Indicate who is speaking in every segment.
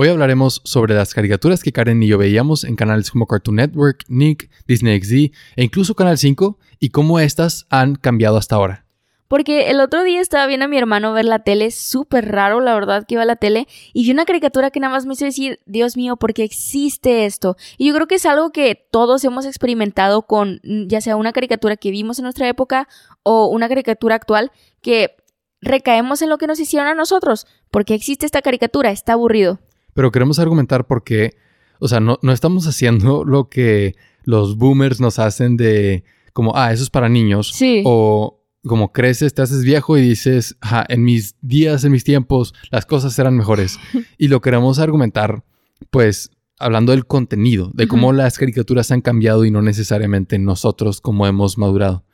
Speaker 1: Hoy hablaremos sobre las caricaturas que Karen y yo veíamos en canales como Cartoon Network, Nick, Disney XD e incluso Canal 5 y cómo estas han cambiado hasta ahora.
Speaker 2: Porque el otro día estaba viendo a mi hermano ver la tele, súper raro, la verdad, que iba a la tele, y vi una caricatura que nada más me hizo decir, Dios mío, ¿por qué existe esto? Y yo creo que es algo que todos hemos experimentado con, ya sea una caricatura que vimos en nuestra época o una caricatura actual, que recaemos en lo que nos hicieron a nosotros. ¿Por qué existe esta caricatura? Está aburrido.
Speaker 1: Pero queremos argumentar porque, o sea, no, no estamos haciendo lo que los boomers nos hacen de como, ah, eso es para niños.
Speaker 2: Sí.
Speaker 1: O como creces, te haces viejo y dices, Ajá, en mis días, en mis tiempos, las cosas eran mejores. y lo queremos argumentar, pues, hablando del contenido, de cómo las caricaturas han cambiado y no necesariamente nosotros como hemos madurado.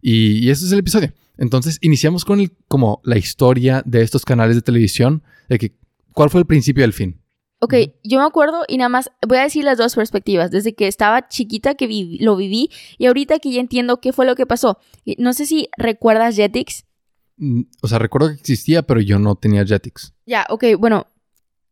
Speaker 1: Y, y ese es el episodio. Entonces, iniciamos con el, como la historia de estos canales de televisión, de que, ¿cuál fue el principio y el fin?
Speaker 2: Ok, yo me acuerdo y nada más voy a decir las dos perspectivas, desde que estaba chiquita que lo viví y ahorita que ya entiendo qué fue lo que pasó. No sé si recuerdas Jetix.
Speaker 1: Mm, o sea, recuerdo que existía, pero yo no tenía Jetix.
Speaker 2: Ya, ok, bueno,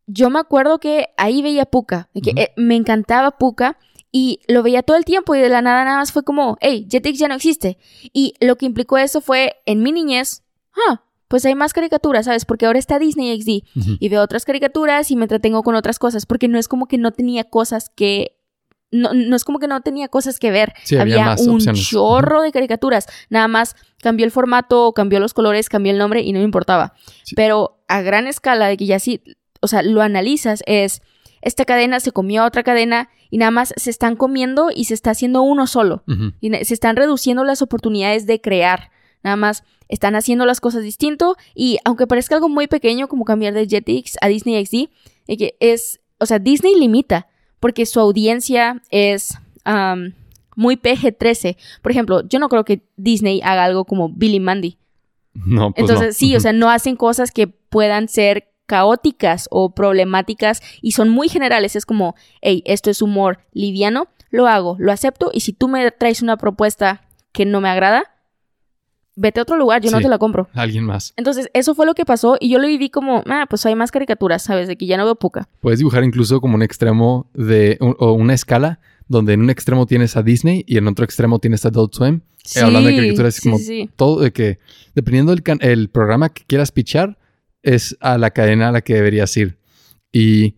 Speaker 2: yo me acuerdo que ahí veía Puka, que eh, me encantaba Puka y lo veía todo el tiempo y de la nada nada más fue como, hey, Jetix ya no existe. Y lo que implicó eso fue, en mi niñez, ah, pues hay más caricaturas, ¿sabes? Porque ahora está Disney XD y veo otras caricaturas y me entretengo con otras cosas, porque no es como que no tenía cosas que... No, es como que no tenía cosas que ver. había, un chorro de caricaturas. Nada más cambió el formato, cambió los colores, cambió el nombre y no me importaba. Pero a gran escala de que ya sí, o sea, lo analizas, es esta cadena se comió a otra cadena y nada más se están comiendo y se está haciendo uno solo. Y se están reduciendo las oportunidades de crear. Nada más están haciendo las cosas distinto y aunque parezca algo muy pequeño como cambiar de Jetix a Disney XD, es, o sea, Disney limita porque su audiencia es muy PG-13. Por ejemplo, yo no creo que Disney haga algo como Billy Mandy.
Speaker 1: No, pues
Speaker 2: Entonces, sí, o sea, no hacen cosas que puedan ser caóticas o problemáticas y son muy generales. Es como, hey, esto es humor liviano, lo hago, lo acepto y si tú me traes una propuesta que no me agrada, vete a otro lugar, yo no te la compro.
Speaker 1: Alguien más.
Speaker 2: Entonces, eso fue lo que pasó y yo lo viví como, ah, pues hay más caricaturas, ¿sabes? De que ya no veo poca.
Speaker 1: Puedes dibujar incluso como un extremo de, o una escala donde en un extremo tienes a Disney y en otro extremo tienes a Adult Swim.
Speaker 2: Sí,
Speaker 1: hablando de caricaturas, como todo, de que dependiendo del el programa que quieras pichar, es a la cadena a la que deberías ir. Y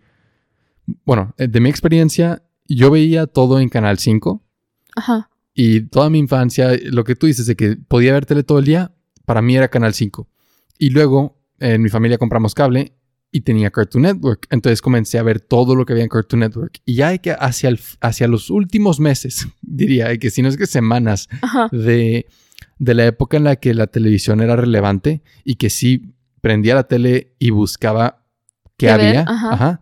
Speaker 1: bueno, de mi experiencia, yo veía todo en Canal 5.
Speaker 2: Ajá.
Speaker 1: Y toda mi infancia, lo que tú dices de que podía ver tele todo el día, para mí era Canal 5. Y luego en mi familia compramos cable y tenía Cartoon Network. Entonces comencé a ver todo lo que había en Cartoon Network. Y ya hay que hacia, hacia los últimos meses, diría, que si no es que semanas, de, de la época en la que la televisión era relevante y que sí prendía la tele y buscaba qué, había. Ajá.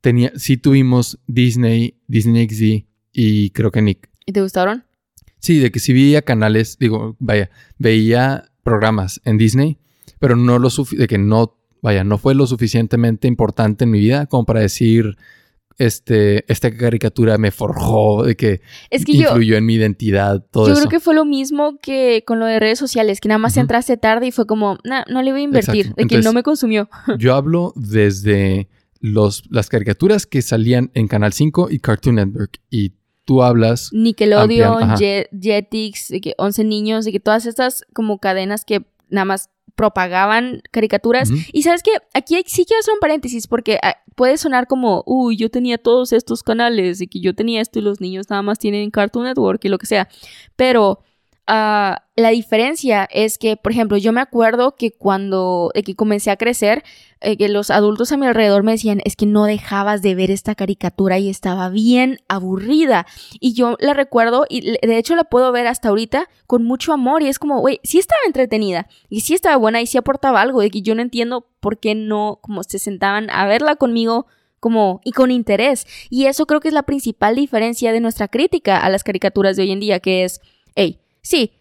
Speaker 1: Tenía, sí tuvimos Disney, Disney XD y creo que Nick.
Speaker 2: ¿Y te gustaron?
Speaker 1: Sí, de que sí veía canales, digo, vaya, veía programas en Disney, pero no lo de que no, vaya, no fue lo suficientemente importante en mi vida como para decir, este, esta caricatura me forjó, de que, influyó en mi identidad, todo
Speaker 2: yo
Speaker 1: eso.
Speaker 2: Yo creo que fue lo mismo que con lo de redes sociales, que nada más entraste tarde y fue como, no le voy a invertir, de que no me consumió.
Speaker 1: yo hablo desde los, las caricaturas que salían en Canal 5 y Cartoon Network y tú hablas.
Speaker 2: Nickelodeon, Jetix, de que 11 niños, de que todas estas como cadenas que nada más propagaban caricaturas. Y sabes que aquí sí quiero hacer un paréntesis porque ah, puede sonar como, uy, yo tenía todos estos canales y que yo tenía esto y los niños nada más tienen Cartoon Network y lo que sea. Pero Ah, la diferencia es que, por ejemplo, yo me acuerdo que cuando que comencé a crecer, eh, que los adultos a mi alrededor me decían, es que no dejabas de ver esta caricatura y estaba bien aburrida. Y yo la recuerdo y de hecho la puedo ver hasta ahorita con mucho amor y es como, güey, sí estaba entretenida y sí estaba buena y sí aportaba algo, de que yo no entiendo por qué no, como se sentaban a verla conmigo como y con interés. Y eso creo que es la principal diferencia de nuestra crítica a las caricaturas de hoy en día, que es, hey, sí,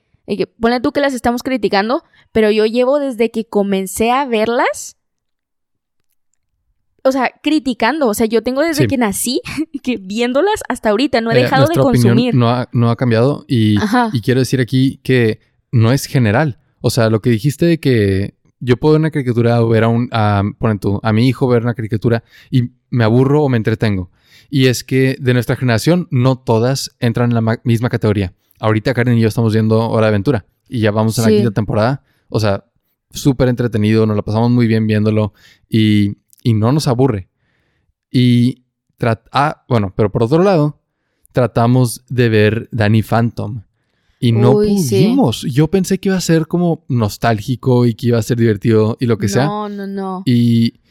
Speaker 2: ponle tú que las estamos criticando, pero yo llevo desde que comencé a verlas o sea, criticando. O sea, yo tengo desde que nací que viéndolas hasta ahorita. No he dejado de consumir.
Speaker 1: No ha, no ha cambiado. Y, y, quiero decir aquí que no es general. O sea, lo que dijiste de que yo puedo ver una caricatura o ver a un, a, tú, a mi hijo ver una caricatura y me aburro o me entretengo. Y es que de nuestra generación no todas entran en la misma categoría. Ahorita Karen y yo estamos viendo Hora de Aventura y ya vamos en la quinta temporada. O sea, súper entretenido, nos la pasamos muy bien viéndolo y, y no nos aburre. Y, ah, bueno, pero por otro lado, tratamos de ver Danny Phantom y no pudimos. Yo pensé que iba a ser como nostálgico y que iba a ser divertido y lo que sea.
Speaker 2: No, no, no.
Speaker 1: Y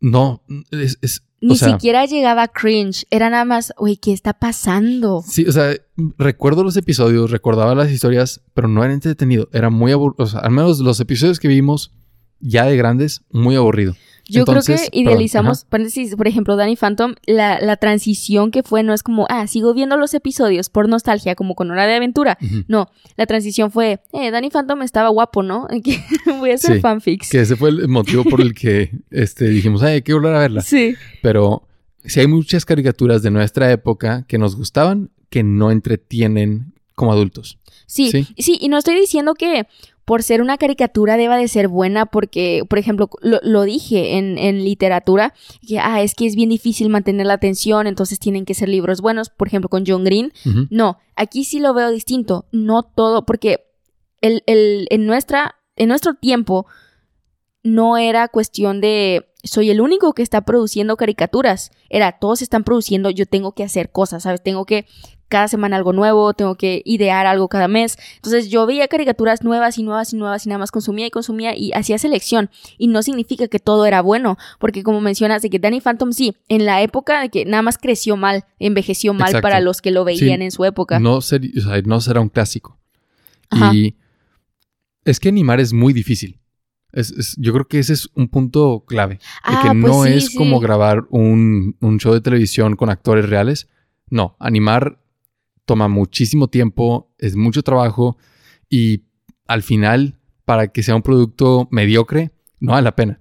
Speaker 1: no, es...
Speaker 2: Ni siquiera llegaba cringe. Era nada más, uy, ¿qué está pasando?
Speaker 1: Sí, o sea, recuerdo los episodios, recordaba las historias, pero no era entretenido. Era muy aburrido. O sea, al menos los episodios que vimos ya de grandes, muy aburrido.
Speaker 2: Yo creo que idealizamos, paréntesis, por ejemplo, Danny Phantom, la, la, transición que fue no es como, ah, sigo viendo los episodios por nostalgia, como con hora de aventura. No, la transición fue, eh, Danny Phantom estaba guapo, ¿no? Voy a hacer fanfics.
Speaker 1: Que ese fue el motivo por el que este, dijimos, ay, hay que volver a verla.
Speaker 2: Sí.
Speaker 1: Pero si hay muchas caricaturas de nuestra época que nos gustaban, que no entretienen como adultos.
Speaker 2: Sí, sí, sí, y no estoy diciendo que por ser una caricatura deba de ser buena porque, por ejemplo, lo, dije en, en, literatura, que ah, es que es bien difícil mantener la atención, entonces tienen que ser libros buenos, por ejemplo, con John Green. No, aquí sí lo veo distinto, no todo, porque el, el, en, nuestra, en nuestro tiempo no era cuestión de soy el único que está produciendo caricaturas. Era, todos están produciendo, yo tengo que hacer cosas, ¿sabes? Tengo que cada semana algo nuevo, tengo que idear algo cada mes. Entonces yo veía caricaturas nuevas y nuevas y nuevas y nada más consumía y consumía y hacía selección. Y no significa que todo era bueno, porque como mencionas, de que Danny Phantom sí, en la época de que nada más creció mal, envejeció mal para los que lo veían en su época.
Speaker 1: No, no será un clásico. Y es que animar es muy difícil. Es, yo creo que ese es un punto clave. de ah, que pues no es como grabar un, un show de televisión con actores reales. No, animar toma muchísimo tiempo, es mucho trabajo y al final, para que sea un producto mediocre, no vale la pena.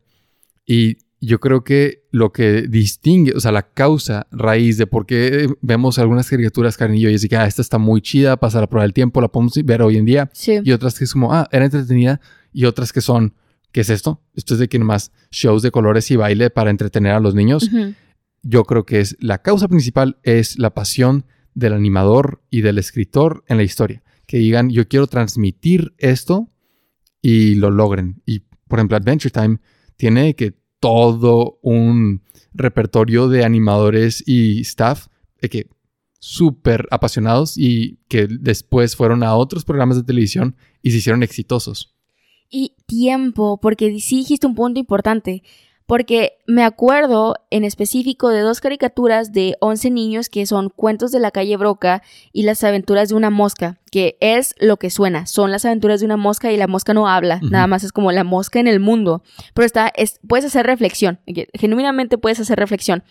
Speaker 1: Y yo creo que lo que distingue, o sea, la causa raíz de por qué vemos algunas caricaturas, Karen y yo, y es que, ah, esta está muy chida, pasa la prueba del tiempo, la podemos ver hoy en día. Y otras que es como, ah, era entretenida. Y otras que son, ¿qué es esto? Esto es de que más shows de colores y baile para entretener a los niños. Yo creo que es la causa principal es la pasión del animador y del escritor en la historia. Que digan, yo quiero transmitir esto y lo logren. Y, por ejemplo, Adventure Time tiene que todo un repertorio de animadores y staff de que súper apasionados y que después fueron a otros programas de televisión y se hicieron exitosos.
Speaker 2: Y tiempo, porque sí dijiste un punto importante porque me acuerdo en específico de dos caricaturas de 11 niños que son Cuentos de la calle Broca y Las aventuras de una mosca, que es lo que suena, son las aventuras de una mosca y la mosca no habla, nada más es como la mosca en el mundo, pero está, es, puedes hacer reflexión, genuinamente puedes hacer reflexión,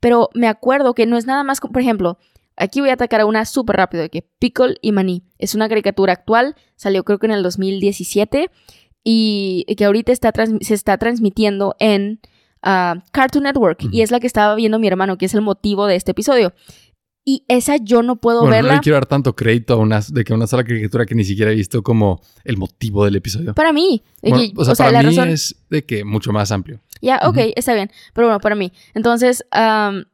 Speaker 2: pero me acuerdo que no es nada más, por ejemplo, Aquí voy a atacar a una súper rápido, que Pickle y Maní. Es una caricatura actual, salió creo que en el 2017 y que ahorita está se está transmitiendo en ah, Cartoon Network y es la que estaba viendo mi hermano, que es el motivo de este episodio. Y esa yo no puedo verla.
Speaker 1: No le quiero dar tanto crédito a una, de que una sola caricatura que ni siquiera he visto como el motivo del episodio.
Speaker 2: Para mí.
Speaker 1: o sea, para mí es de que mucho más amplio.
Speaker 2: Ya, ok, está bien. Pero bueno, para mí. Entonces, e,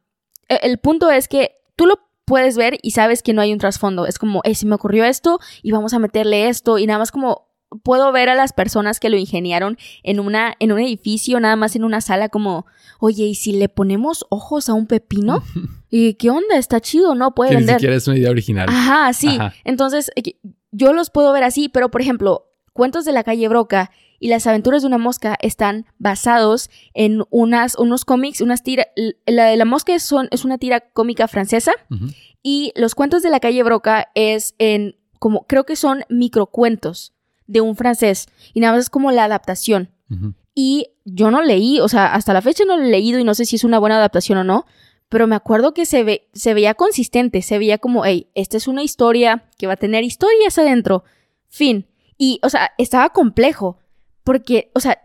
Speaker 2: el punto es que tú lo puedes ver y sabes que no hay un trasfondo. Es como, hey, si me ocurrió esto y vamos a meterle esto y nada más como puedo ver a las personas que lo ingeniaron en una en un edificio, nada más en una sala como, "Oye, ¿y si le ponemos ojos a un pepino?" ¿Y qué onda? Está chido, ¿no? Puede
Speaker 1: que
Speaker 2: vender.
Speaker 1: Ni siquiera es una idea original.
Speaker 2: Ajá, sí. Entonces, eh, yo los puedo ver así, pero por ejemplo, Cuentos de la calle Broca y Las aventuras de una mosca están basados en unas unos cómics, unas tiras la de la mosca son, es una tira cómica francesa y los cuentos de la calle Broca es en como creo que son microcuentos de un francés y nada más es como la adaptación. Y yo no leí, o sea, hasta la fecha no lo he leído y no sé si es una buena adaptación o no, pero me acuerdo que se, ve, se veía consistente, se veía como, hey, esta es una historia que va a tener historias adentro, fin. Y, o sea, estaba complejo, porque, o sea,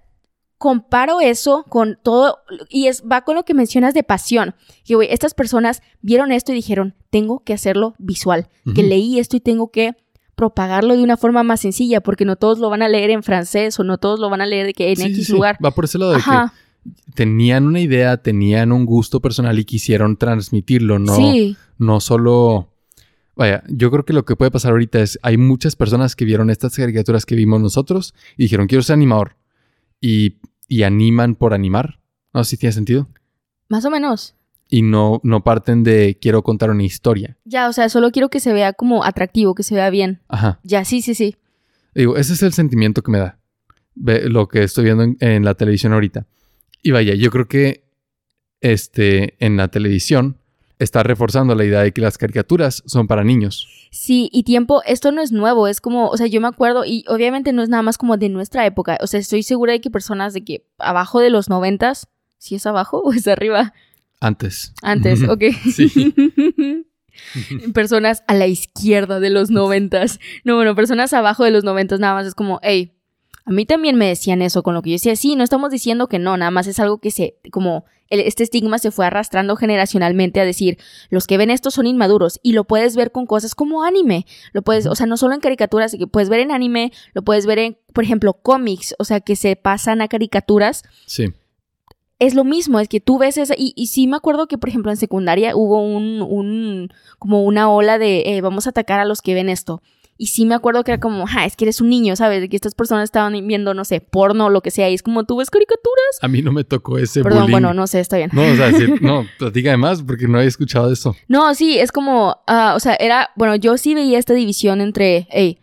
Speaker 2: comparo eso con todo, y es, va con lo que mencionas de pasión. Que, güey, estas personas vieron esto y dijeron, tengo que hacerlo visual, que leí esto y tengo que propagarlo de una forma más sencilla, porque no todos lo van a leer en francés o no todos lo van a leer de que en X lugar.
Speaker 1: Va por ese lado de que tenían una idea, tenían un gusto personal y quisieron transmitirlo, no, no solo... Vaya, yo creo que lo que puede pasar ahorita es, hay muchas personas que vieron estas caricaturas que vimos nosotros y dijeron, quiero ser animador. Y, y animan por animar. No sé si tiene sentido.
Speaker 2: Más o menos
Speaker 1: y no, no parten de quiero contar una historia.
Speaker 2: Ya, o sea, solo quiero que se vea como atractivo, que se vea bien.
Speaker 1: Ajá.
Speaker 2: Ya, sí, sí, sí.
Speaker 1: Digo, ese es el sentimiento que me da. lo que estoy viendo en, la televisión ahorita. Y vaya, yo creo que este, en la televisión está reforzando la idea de que las caricaturas son para niños.
Speaker 2: Sí, y tiempo, esto no es nuevo, es como, o sea, yo me acuerdo, y obviamente no es nada más como de nuestra época, o sea, estoy segura de que personas de que abajo de los noventas, si es abajo o es arriba,
Speaker 1: antes.
Speaker 2: Antes, ok. Sí. personas a la izquierda de los noventas. No, bueno, personas abajo de los noventas nada más es como, hey, a mí también me decían eso con lo que yo decía, sí, no estamos diciendo que no, nada más es algo que se, como, este estigma se fue arrastrando generacionalmente a decir, los que ven esto son inmaduros y lo puedes ver con cosas como anime, lo puedes, o sea, no solo en caricaturas, que puedes ver en anime, lo puedes ver en, por ejemplo, cómics, o sea, que se pasan a caricaturas.
Speaker 1: Sí
Speaker 2: es lo mismo, es que tú ves esa, y, y sí me acuerdo que, por ejemplo, en secundaria hubo un, un como una ola de, eh, vamos a atacar a los que ven esto. Y sí me acuerdo que era como, ja, es que eres un niño, ¿sabes? De que estas personas estaban viendo, no sé, porno o lo que sea. Y es como, ¿tú ves caricaturas?
Speaker 1: A mí no me tocó ese
Speaker 2: Perdón, bueno, no sé, está bien.
Speaker 1: No, o sea, sí, no, platica además porque no he escuchado eso.
Speaker 2: No, sí, es como, uh, o sea, era, bueno, yo sí veía esta división entre, hey,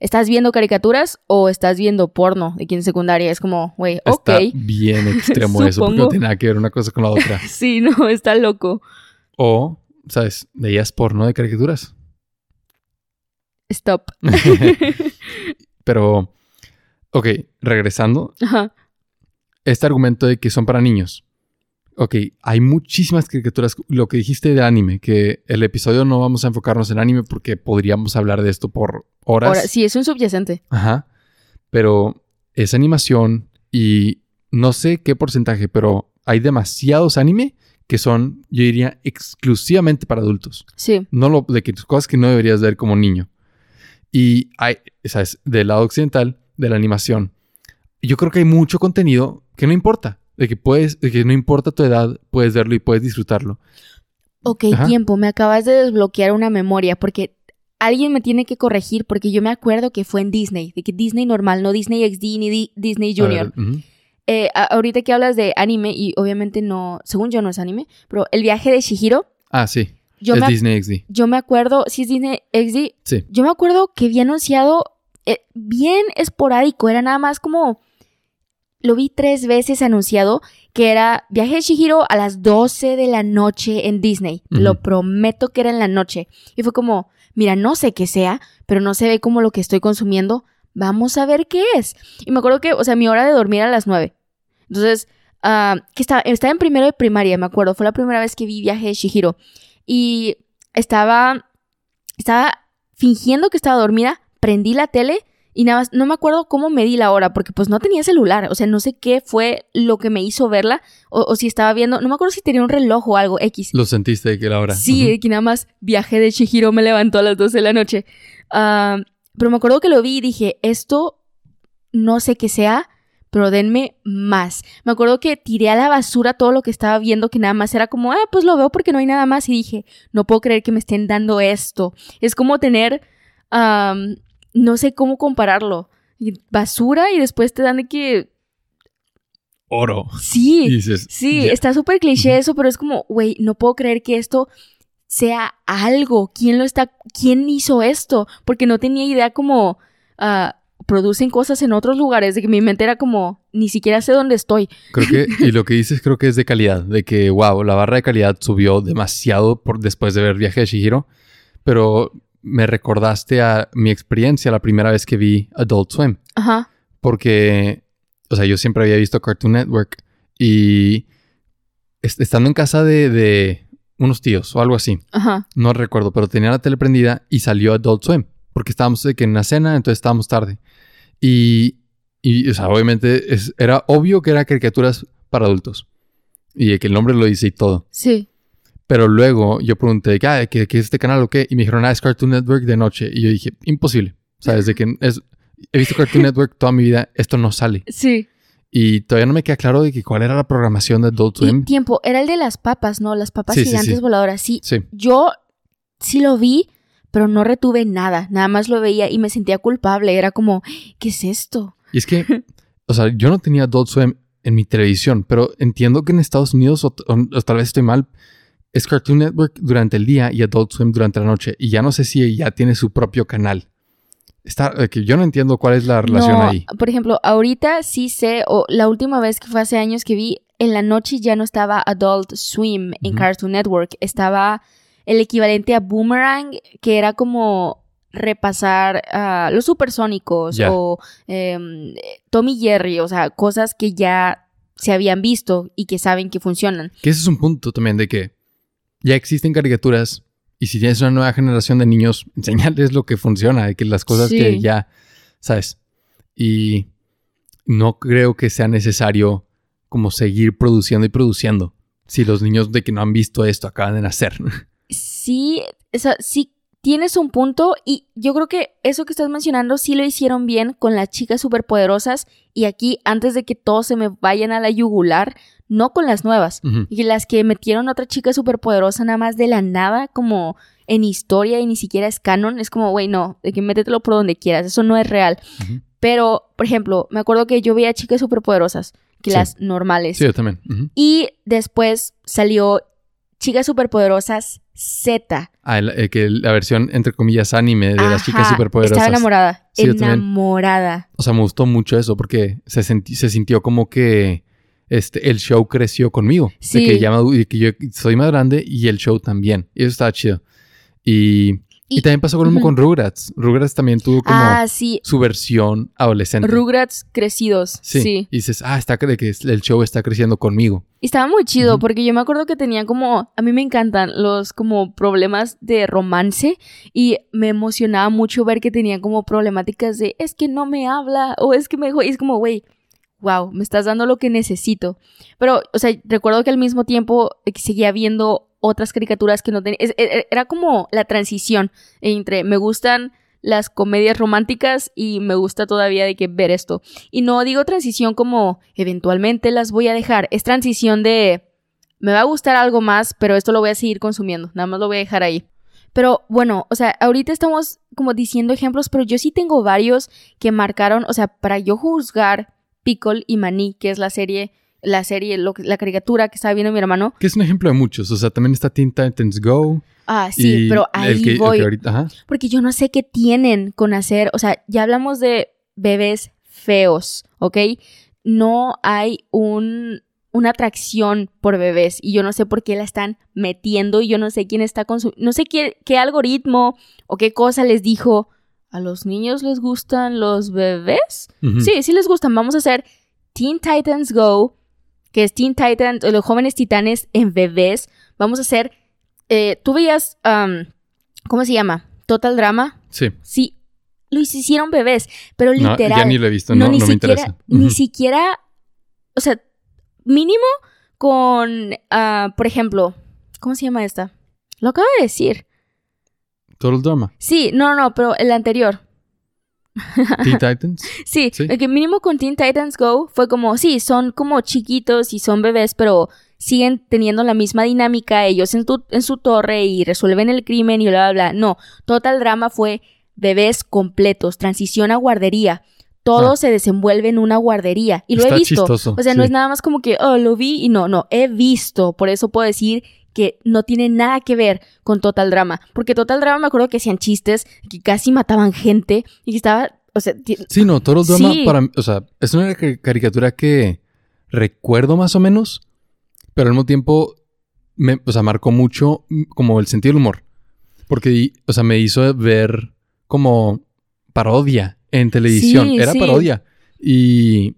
Speaker 2: ¿Estás viendo caricaturas o estás viendo porno de en secundaria? Es como, güey, ok.
Speaker 1: Está bien extremo eso, porque no tiene nada que ver una cosa con la otra.
Speaker 2: sí, no, está loco.
Speaker 1: O, ¿sabes? Veías porno de caricaturas.
Speaker 2: Stop.
Speaker 1: Pero, ok, regresando. Ajá. Este argumento de que son para niños. Ok, hay muchísimas caricaturas. Lo que dijiste de anime, que el episodio no vamos a enfocarnos en anime porque podríamos hablar de esto por horas.
Speaker 2: sí, es un subyacente.
Speaker 1: Ajá. Pero es animación y no sé qué porcentaje, pero hay demasiados anime que son, yo diría, exclusivamente para adultos.
Speaker 2: Sí.
Speaker 1: No lo, de que cosas que no deberías ver como niño. Y hay, ¿sabes? Del lado occidental, de la animación. Yo creo que hay mucho contenido que no importa de que puedes, de que no importa tu edad, puedes verlo y puedes disfrutarlo.
Speaker 2: Ok, tiempo, me acabas de desbloquear una memoria porque alguien me tiene que corregir porque yo me acuerdo que fue en Disney, de que Disney normal, no Disney XD ni Disney Junior. Eh, ahorita que hablas de anime, y obviamente no, según yo no es anime, pero el viaje de Shihiro.
Speaker 1: Ah, sí. es Disney XD.
Speaker 2: Yo me acuerdo, si es Disney XD.
Speaker 1: Sí.
Speaker 2: Yo me acuerdo que había anunciado eh, bien esporádico, era nada más como lo vi tres veces anunciado que era Viaje de Shihiro a las 12 de la noche en Disney. Lo prometo que era en la noche. Y fue como, mira, no sé qué sea, pero no se ve como lo que estoy consumiendo. Vamos a ver qué es. Y me acuerdo que, o sea, mi hora de dormir era a las 9. Entonces, uh, que estaba, estaba en primero de primaria, me acuerdo. Fue la primera vez que vi Viaje de Shihiro. Y estaba, estaba fingiendo que estaba dormida, prendí la tele y nada más, no me acuerdo cómo me di la hora, porque pues no tenía celular. O sea, no sé qué fue lo que me hizo verla. O, si estaba viendo, no me acuerdo si tenía un reloj o algo, X.
Speaker 1: ¿Lo sentiste de que era hora?
Speaker 2: Sí, que nada más viajé de Chihiro, me levantó a las 12 de la noche. Ah, pero me acuerdo que lo vi y dije, esto no sé qué sea, pero denme más. Me acuerdo que tiré a la basura todo lo que estaba viendo, que nada más era como, ah, pues lo veo porque no hay nada más. Y dije, no puedo creer que me estén dando esto. Es como tener no sé cómo compararlo. Basura y después te dan de que...
Speaker 1: Oro.
Speaker 2: Sí, sí, está súper cliché eso, pero es como, güey, no puedo creer que esto sea algo. ¿Quién lo está, quién hizo esto? Porque no tenía idea como uh, producen cosas en otros lugares, de que mi mente era como, ni siquiera sé dónde estoy.
Speaker 1: Creo que, y lo que dices creo que es de calidad, de que, wow, la barra de calidad subió demasiado por, después de ver Viaje de Shihiro, pero me recordaste a mi experiencia la primera vez que vi Adult Swim.
Speaker 2: Ajá.
Speaker 1: Porque o sea, yo siempre había visto Cartoon Network y est- estando en casa de, de unos tíos o algo así,
Speaker 2: Ajá.
Speaker 1: no recuerdo, pero tenía la tele prendida y salió Adult Swim, porque estábamos de que en una cena, entonces estábamos tarde. Y, y o sea, obviamente es- era obvio que eran caricaturas para adultos. Y que el nombre lo dice y todo.
Speaker 2: Sí.
Speaker 1: Pero luego yo pregunté, ah, ¿qué, qué es este canal o qué? Y me dijeron, ah, es Cartoon Network de noche. Y yo dije, imposible. O sea, desde que es, he visto Cartoon Network toda mi vida, esto no sale.
Speaker 2: Sí.
Speaker 1: Y todavía no me queda claro de que cuál era la programación de Adult Swim.
Speaker 2: tiempo, era el de las papas, ¿no? Las papas
Speaker 1: Sí,
Speaker 2: gigantes
Speaker 1: sí.
Speaker 2: voladoras. Sí,
Speaker 1: Sí.
Speaker 2: yo sí lo vi, pero no retuve nada. Nada más lo veía y me sentía culpable. Era como, ¿qué es esto?
Speaker 1: Y es que, o sea, yo no tenía Adult Swim en mi televisión, pero entiendo que en Estados Unidos, o, o- o tal vez estoy mal, es Cartoon Network durante el día y Adult Swim durante la noche. Y ya no sé si ya tiene su propio canal. Está, eh, que yo no entiendo cuál es la relación
Speaker 2: no,
Speaker 1: ahí.
Speaker 2: por ejemplo, ahorita sí sé, o la última vez que fue hace años que vi, en la noche ya no estaba Adult Swim en. Cartoon Network. Estaba el equivalente a Boomerang, que era como repasar los supersónicos
Speaker 1: Ya.
Speaker 2: o em, Tommy Jerry, o sea, cosas que ya se habían visto y que saben que funcionan.
Speaker 1: Que ese es un punto también de que ya existen caricaturas y si tienes una nueva generación de niños, enseñarles lo que funciona, que las cosas
Speaker 2: Sí.
Speaker 1: que ya, ¿sabes? Y no creo que sea necesario como seguir produciendo y produciendo si los niños de que no han visto esto acaban de nacer.
Speaker 2: sí, o sea, sí tienes un punto y yo creo que eso que estás mencionando sí lo hicieron bien con las chicas superpoderosas y aquí antes de que todos se me vayan a la yugular, no con las nuevas. Y las que metieron a otra chica superpoderosa nada más de la nada, como en historia y ni siquiera es canon, es como, güey, no, de que métetelo por donde quieras, eso no es real. Pero, por ejemplo, me acuerdo que yo veía chicas superpoderosas, que
Speaker 1: Sí.
Speaker 2: las normales.
Speaker 1: Sí, yo también.
Speaker 2: Y después salió Chicas Superpoderosas Z.
Speaker 1: Ah, el- eh, que la versión, entre comillas, anime de las chicas superpoderosas.
Speaker 2: Estaba enamorada.
Speaker 1: Sí,
Speaker 2: enamorada.
Speaker 1: O sea, me gustó mucho eso porque se, se sintió como que este, el show creció conmigo.
Speaker 2: Sí.
Speaker 1: De que, ya y que yo soy más grande y el show también. Y eso estaba chido. Y, y,
Speaker 2: Y-
Speaker 1: también pasó con mismo
Speaker 2: Ujú.
Speaker 1: con Rugrats. Rugrats también tuvo como
Speaker 2: Ah, sí.
Speaker 1: su versión adolescente.
Speaker 2: Rugrats crecidos.
Speaker 1: sí.
Speaker 2: Sí.
Speaker 1: Y dices, ah, está de que el show está creciendo conmigo.
Speaker 2: Y estaba muy chido
Speaker 1: Ujú.
Speaker 2: porque yo me acuerdo que tenía como, a mí me encantan los como problemas de romance y me emocionaba mucho ver que tenían como problemáticas de es que no me habla o es que me dejó y es como, güey, wow, me estás dando lo que necesito. Pero, o sea, recuerdo que al mismo tiempo eh, seguía viendo otras caricaturas que no tenía, es- e- era como la transición entre me gustan las comedias románticas y me gusta todavía de que ver esto. Y no digo transición como eventualmente las voy a dejar. Es transición de me va a gustar algo más, pero esto lo voy a seguir consumiendo. Nada más lo voy a dejar ahí. Pero bueno, o sea, ahorita estamos como diciendo ejemplos, pero yo sí tengo varios que marcaron, o sea, para yo juzgar Pickle y Maní, que es la serie, la serie, lo la caricatura que estaba viendo mi hermano.
Speaker 1: Que es un ejemplo de muchos. O sea, también está Teen Titans Go.
Speaker 2: Ah, sí, pero ahí
Speaker 1: que
Speaker 2: voy.
Speaker 1: ahorita- ajá.
Speaker 2: Porque yo no sé qué tienen con hacer, o sea, ya hablamos de bebés feos, ¿ok? No hay un, una atracción por bebés y yo no sé por qué la están metiendo y yo no sé quién está con su... No sé qué, qué algoritmo o qué cosa les dijo. ¿A los niños les gustan los bebés? Sí, sí les gustan. Vamos a hacer Teen Titans Go, que es Teen Titans, o los jóvenes titanes en bebés. Vamos a hacer... eh, Tú veías... um, ¿Cómo se llama? Total Drama.
Speaker 1: Sí.
Speaker 2: Sí, lo hicieron bebés, pero
Speaker 1: No,
Speaker 2: literal.
Speaker 1: ya ni lo he visto. No,
Speaker 2: ni
Speaker 1: no me
Speaker 2: siquiera,
Speaker 1: interesa.
Speaker 2: Ni siquiera, o sea, mínimo con, ah, por ejemplo, ¿cómo se llama esta? Lo acabo de decir.
Speaker 1: Total Drama.
Speaker 2: Sí, no, no, pero el anterior.
Speaker 1: Teen Titans.
Speaker 2: Sí,
Speaker 1: Sí.
Speaker 2: el que mínimo con Teen Titans Go fue como, sí, son como chiquitos y son bebés, pero siguen teniendo la misma dinámica, ellos en, tu- en su torre y resuelven el crimen y bla, bla, bla. No, Total Drama fue bebés completos, transición a guardería. Todo
Speaker 1: Ah.
Speaker 2: se desenvuelve en una guardería. Y lo
Speaker 1: Está
Speaker 2: he visto.
Speaker 1: chistoso,
Speaker 2: o sea, no es nada más como que, oh, lo vi y no, no, he visto. Por eso puedo decir que no tiene nada que ver con Total Drama. Porque Total Drama me acuerdo que hacían chistes, que casi mataban gente y que estaba, o sea,
Speaker 1: Sí, no, Total Drama
Speaker 2: Sí.
Speaker 1: para o sea, es una ca- caricatura que recuerdo más o menos, pero al mismo tiempo, me, o sea, marcó mucho como el sentido del humor. Porque, o sea, me hizo ver como parodia en televisión.
Speaker 2: Sí,
Speaker 1: Era
Speaker 2: sí.
Speaker 1: parodia. Y,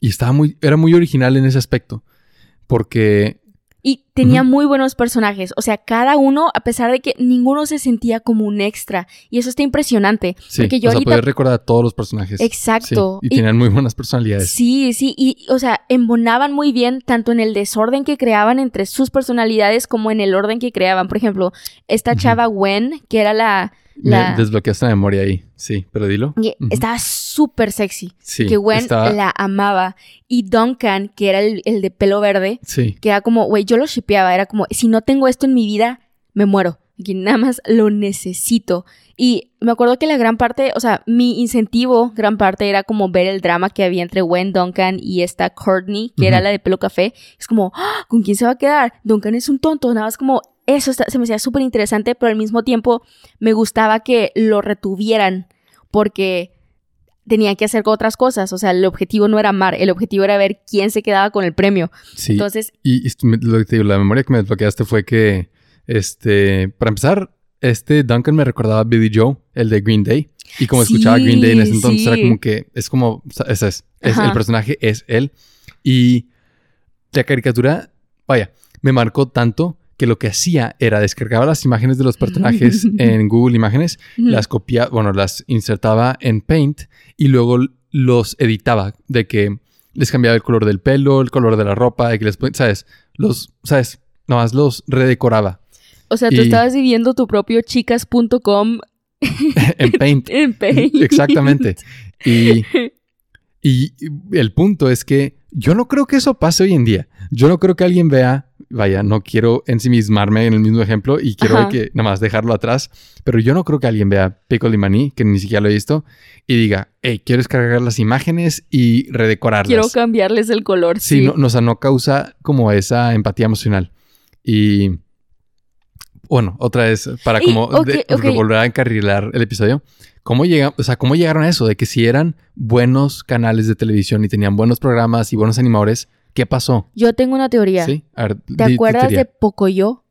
Speaker 1: Y estaba muy, era muy original en ese aspecto. Porque
Speaker 2: Y tenía muy buenos personajes. O sea, cada uno, a pesar de que ninguno se sentía como un extra. Y eso está impresionante.
Speaker 1: sí,
Speaker 2: Porque yo
Speaker 1: o sea,
Speaker 2: ahorita-
Speaker 1: podías recordar a todos los personajes.
Speaker 2: Exacto.
Speaker 1: Sí, y,
Speaker 2: Y-
Speaker 1: tenían muy buenas personalidades.
Speaker 2: Sí, sí, y o sea, embonaban muy bien tanto en el desorden que creaban entre sus personalidades como en el orden que creaban. Por ejemplo, esta chava Gwen, que era la...
Speaker 1: Me
Speaker 2: la
Speaker 1: desbloqueaste la memoria ahí. Sí, pero dilo. Ujú.
Speaker 2: estaba súper sexy.
Speaker 1: Sí,
Speaker 2: que Gwen
Speaker 1: estaba-
Speaker 2: la amaba. Y Duncan, que era el, el de pelo verde,
Speaker 1: Sí,
Speaker 2: que era como, güey, yo lo shipeaba. Era como, si no tengo esto en mi vida, me muero. Que nada más lo necesito. Y me acuerdo que la gran parte, o sea, mi incentivo, gran parte, era como ver el drama que había entre Gwen, Duncan y esta Courtney, que era la de pelo café. Es como, ¡Ah! ¿con quién se va a quedar? Duncan es un tonto, nada más como, eso está- se me hacía súper interesante, pero al mismo tiempo me gustaba que lo retuvieran, porque tenían que hacer otras cosas. O sea, el objetivo no era amar, el objetivo era ver quién se quedaba con el premio.
Speaker 1: sí.
Speaker 2: Entonces,
Speaker 1: Y lo que te digo, la memoria que me desbloqueaste fue que, este, para empezar, este Duncan me recordaba a Billy Joe, el de Green Day. Y como
Speaker 2: Sí,
Speaker 1: escuchaba Green Day en ese entonces, era como que es como, ese es, es el personaje es él. Y la caricatura, vaya, me marcó tanto que lo que hacía era descargaba las imágenes de los personajes en Google Imágenes, las copiaba, bueno, las insertaba en Paint y luego los editaba de que les cambiaba el color del pelo, el color de la ropa, de que les, ¿sabes? Los, ¿sabes? Nomás los redecoraba
Speaker 2: O sea, tú estabas viviendo tu propio chicas.com
Speaker 1: en Paint.
Speaker 2: en Paint.
Speaker 1: Exactamente. Y, y el punto es que yo no creo que eso pase hoy en día. Yo no creo que alguien vea, vaya, no quiero ensimismarme en el mismo ejemplo y quiero
Speaker 2: Ajá.
Speaker 1: que nada más dejarlo atrás, pero yo no creo que alguien vea Pickle y Maní, que ni siquiera lo he visto, y diga, hey, quiero descargar las imágenes y redecorarlas.
Speaker 2: Quiero cambiarles el color.
Speaker 1: Sí,
Speaker 2: Sí,
Speaker 1: No, no, o sea, no causa como esa empatía emocional. Y bueno, otra vez, para
Speaker 2: Y,
Speaker 1: como de- volver a encarrilar el episodio, ¿cómo, llega, o sea, ¿cómo llegaron a eso? De que si eran buenos canales de televisión y tenían buenos programas y buenos animadores, ¿qué pasó?
Speaker 2: Yo tengo una teoría.
Speaker 1: ¿Sí? A ver,
Speaker 2: ¿Te acuerdas
Speaker 1: teoría.
Speaker 2: de Pocoyo?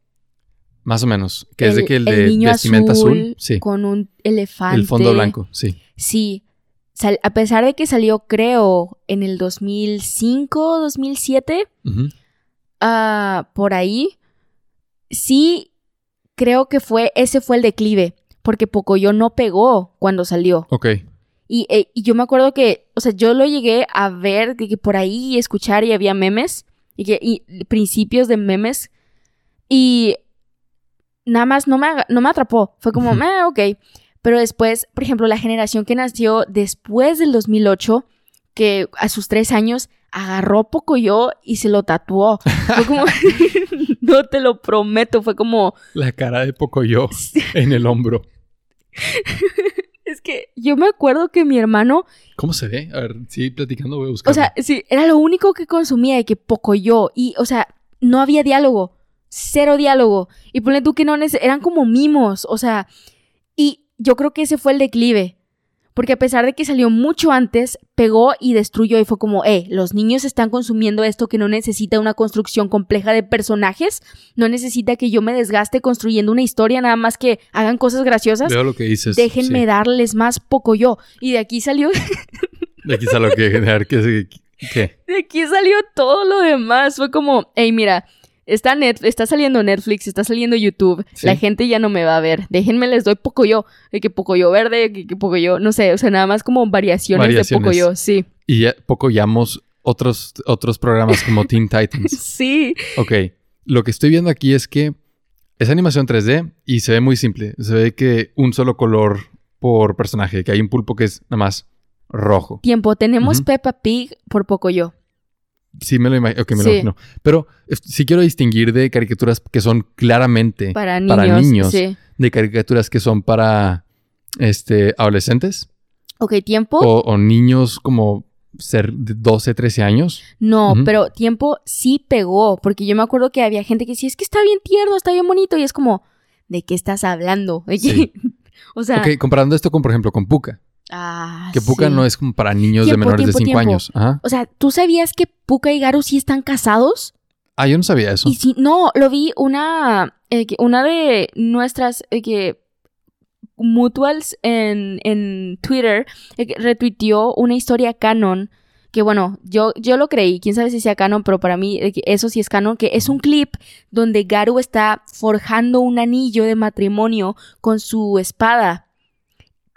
Speaker 1: Más o menos. Que es de que el
Speaker 2: el
Speaker 1: de
Speaker 2: niño
Speaker 1: vestimenta azul,
Speaker 2: azul
Speaker 1: sí.
Speaker 2: con un elefante.
Speaker 1: El fondo blanco, sí.
Speaker 2: Sí. Sal- a pesar de que salió, creo, en el 2005, 2007,
Speaker 1: Ujú.
Speaker 2: ah, por ahí, sí creo que fue, ese fue el declive, porque Pocoyo no pegó cuando salió.
Speaker 1: Ok.
Speaker 2: Y, eh, y yo me acuerdo que, o sea, yo lo llegué a ver de que por ahí y escuchar y había memes, y que y principios de memes, y nada más no me, no me atrapó. Fue como, eh, ok. Pero después, por ejemplo, la generación que nació después del 2008, que a sus tres años agarró Pocoyo y se lo tatuó. Fue como, no te lo prometo, fue como,
Speaker 1: La cara de Pocoyo en el hombro.
Speaker 2: Yo me acuerdo que mi hermano
Speaker 1: ¿Cómo se ve? A ver, sí, platicando voy a buscar.
Speaker 2: O sea, sí, era lo único que consumía de que poco yo. Y, o sea, no había diálogo. Cero diálogo. Y ponle tú que no eran como mimos. O sea, y yo creo que ese fue el declive. Porque a pesar de que salió mucho antes, pegó y destruyó y fue como, eh, los niños están consumiendo esto que no necesita una construcción compleja de personajes, no necesita que yo me desgaste construyendo una historia, nada más que hagan cosas graciosas.
Speaker 1: Veo lo que dices.
Speaker 2: Déjenme
Speaker 1: sí.
Speaker 2: darles más poco yo. Y de aquí salió
Speaker 1: De aquí lo que generar que ¿Qué?
Speaker 2: De aquí salió todo lo demás. Fue como, hey, mira, está, Net está saliendo Netflix, está saliendo YouTube.
Speaker 1: Sí.
Speaker 2: La gente ya no me va a ver. Déjenme, les doy poco yo. De que poco yo verde, que, que poco yo, no sé, o sea, nada más como variaciones, de poco yo, sí.
Speaker 1: Y ya poco llamamos otros, otros programas como Teen Titans.
Speaker 2: Sí.
Speaker 1: Ok. Lo que estoy viendo aquí es que es animación 3D y se ve muy simple. Se ve que un solo color por personaje, que hay un pulpo que es nada más rojo.
Speaker 2: Tiempo, tenemos. Peppa Pig por poco yo.
Speaker 1: Sí, me lo imagino. Ok, me lo imagino. Pero sí quiero distinguir de caricaturas que son claramente
Speaker 2: Para niños.
Speaker 1: Para niños.
Speaker 2: Sí.
Speaker 1: de caricaturas que son para este, adolescentes
Speaker 2: Ok, tiempo.
Speaker 1: o, o niños como ser de 12, 13 años.
Speaker 2: No, pero tiempo sí pegó, porque yo me acuerdo que había gente que decía, es que está bien tierno, está bien bonito, y es como, ¿de qué estás hablando?
Speaker 1: Sí.
Speaker 2: o sea,
Speaker 1: Ok, comparando esto con, por ejemplo, con Puka.
Speaker 2: Ah,
Speaker 1: Que Puka
Speaker 2: sí.
Speaker 1: no es como para niños de menores
Speaker 2: tiempo,
Speaker 1: de 5
Speaker 2: tiempo.
Speaker 1: años. Ajá.
Speaker 2: O sea, ¿tú sabías que Puka y Garu sí están casados?
Speaker 1: Ah, yo no sabía eso.
Speaker 2: Y si no, lo vi una, eh, una de nuestras eh, que mutuals en, en Twitter eh, retuiteó una historia canon que bueno, yo, yo lo creí, quién sabe si sea canon, pero para mí eh, eso sí es canon, que es un clip donde Garu está forjando un anillo de matrimonio con su espada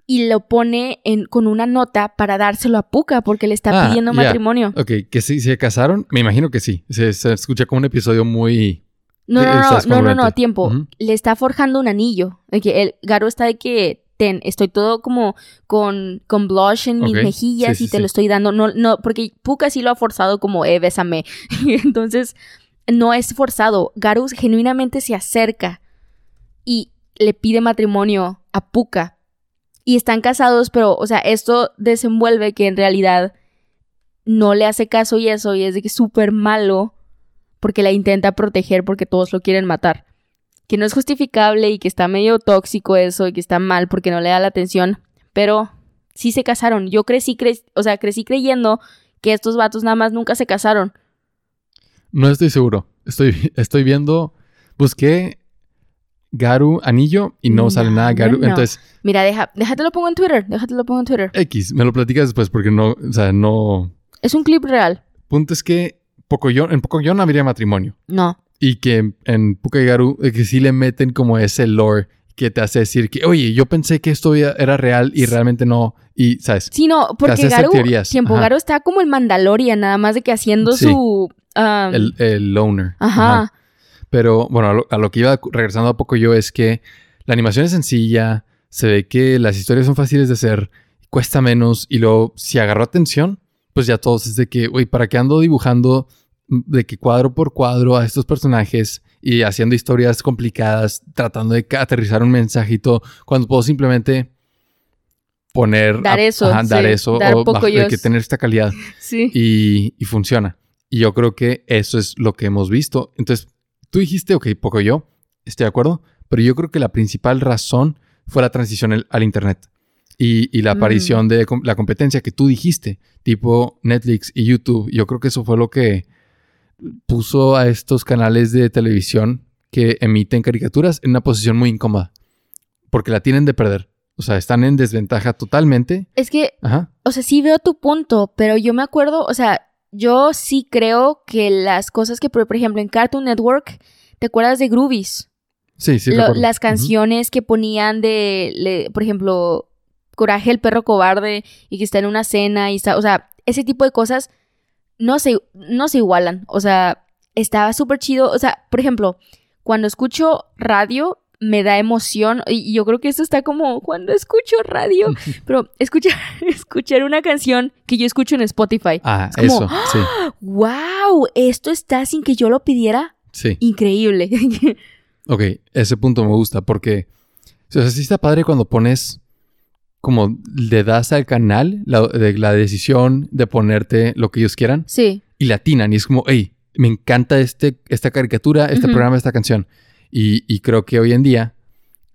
Speaker 2: y lo pone en, con una nota para dárselo a Puka porque le está
Speaker 1: Ah,
Speaker 2: pidiendo matrimonio.
Speaker 1: Ok, que sí, se casaron. Me imagino que sí. Se, se escucha como un episodio muy.
Speaker 2: No, no, no, no, no, no, tiempo. Le está forjando un anillo. Que el Garu está de que ten, estoy todo como con, con blush en mis mejillas
Speaker 1: Sí,
Speaker 2: y
Speaker 1: sí,
Speaker 2: te lo estoy dando. No, no, porque Puka sí lo ha forzado como, eh, bésame. Entonces, no es forzado. Garu genuinamente se acerca y le pide matrimonio a Puka. Y están casados, pero, o sea, esto desenvuelve que en realidad no le hace caso y eso, y es de que es súper malo porque la intenta proteger porque todos lo quieren matar. Que no es justificable y que está medio tóxico eso y que está mal porque no le da la atención, pero sí se casaron. Yo crecí, cre- o sea, crecí creyendo que estos vatos nada más nunca se casaron.
Speaker 1: No estoy seguro. Estoy, estoy viendo. Busqué Garu anillo y no,
Speaker 2: No,
Speaker 1: sale nada Garu.
Speaker 2: no.
Speaker 1: Entonces,
Speaker 2: Mira, deja, déjate lo pongo en Twitter, déjate lo pongo en Twitter.
Speaker 1: X, me lo platicas después porque no. O sea, no.
Speaker 2: Es un clip real.
Speaker 1: Punto es que Pocoyo, en Pocoyo no habría matrimonio.
Speaker 2: No.
Speaker 1: Y que en Puka y Garu, eh, que sí le meten como ese lore que te hace decir que, oye, yo pensé que esto era real y realmente no. Y, ¿sabes?
Speaker 2: Sí, no, porque Garu, tiempo. Garu está como el Mandalorian, nada más de que haciendo
Speaker 1: Sí.
Speaker 2: su... ah,
Speaker 1: El, el loner.
Speaker 2: Ajá.
Speaker 1: Pero bueno, a lo, a lo que iba regresando a poco yo es que la animación es sencilla, se ve que las historias son fáciles de hacer, cuesta menos y luego si agarró atención, pues ya todos es de que, uy, ¿para qué ando dibujando de que cuadro por cuadro a estos personajes y haciendo historias complicadas, tratando de aterrizar un mensajito cuando puedo simplemente poner...
Speaker 2: Dar
Speaker 1: a-
Speaker 2: eso,
Speaker 1: ajá, dar
Speaker 2: sí,
Speaker 1: eso
Speaker 2: dar
Speaker 1: o
Speaker 2: poco
Speaker 1: baj- de
Speaker 2: yos.
Speaker 1: que tener esta calidad
Speaker 2: Sí.
Speaker 1: y, y funciona. Y yo creo que eso es lo que hemos visto. Entonces, tú dijiste, ok, poco yo, estoy de acuerdo, pero yo creo que la principal razón fue la transición al, al Internet y, y la
Speaker 2: Mm.
Speaker 1: aparición de com- la competencia que tú dijiste, tipo Netflix y YouTube. Yo creo que eso fue lo que puso a estos canales de televisión que emiten caricaturas en una posición muy incómoda, porque la tienen de perder. O sea, están en desventaja totalmente.
Speaker 2: Es que
Speaker 1: Ajá.
Speaker 2: O sea, sí veo tu punto, pero yo me acuerdo, o sea, yo sí creo que las cosas que, por ejemplo, en Cartoon Network, ¿te acuerdas de Groovies?
Speaker 1: Sí, sí.
Speaker 2: Lo- las canciones que ponían de, le- por ejemplo, Coraje el perro cobarde y que está en una cena y está, o sea, ese tipo de cosas no se, no se igualan. O sea, estaba súper chido. O sea, por ejemplo, cuando escucho radio me da emoción y yo creo que esto está como cuando escucho radio, pero escuchar, escuchar una canción que yo escucho en Spotify.
Speaker 1: Ah,
Speaker 2: Es como,
Speaker 1: eso, sí,
Speaker 2: ¡Wow! Esto está sin que yo lo pidiera.
Speaker 1: sí.
Speaker 2: Increíble.
Speaker 1: Ok, ese punto me gusta porque, o sea, sí está padre cuando pones, como le das al canal la, de- la decisión de ponerte lo que ellos quieran
Speaker 2: sí.
Speaker 1: y la atinan y es como, hey, me encanta este, esta caricatura, este programa, esta canción. Y, y creo que hoy en día,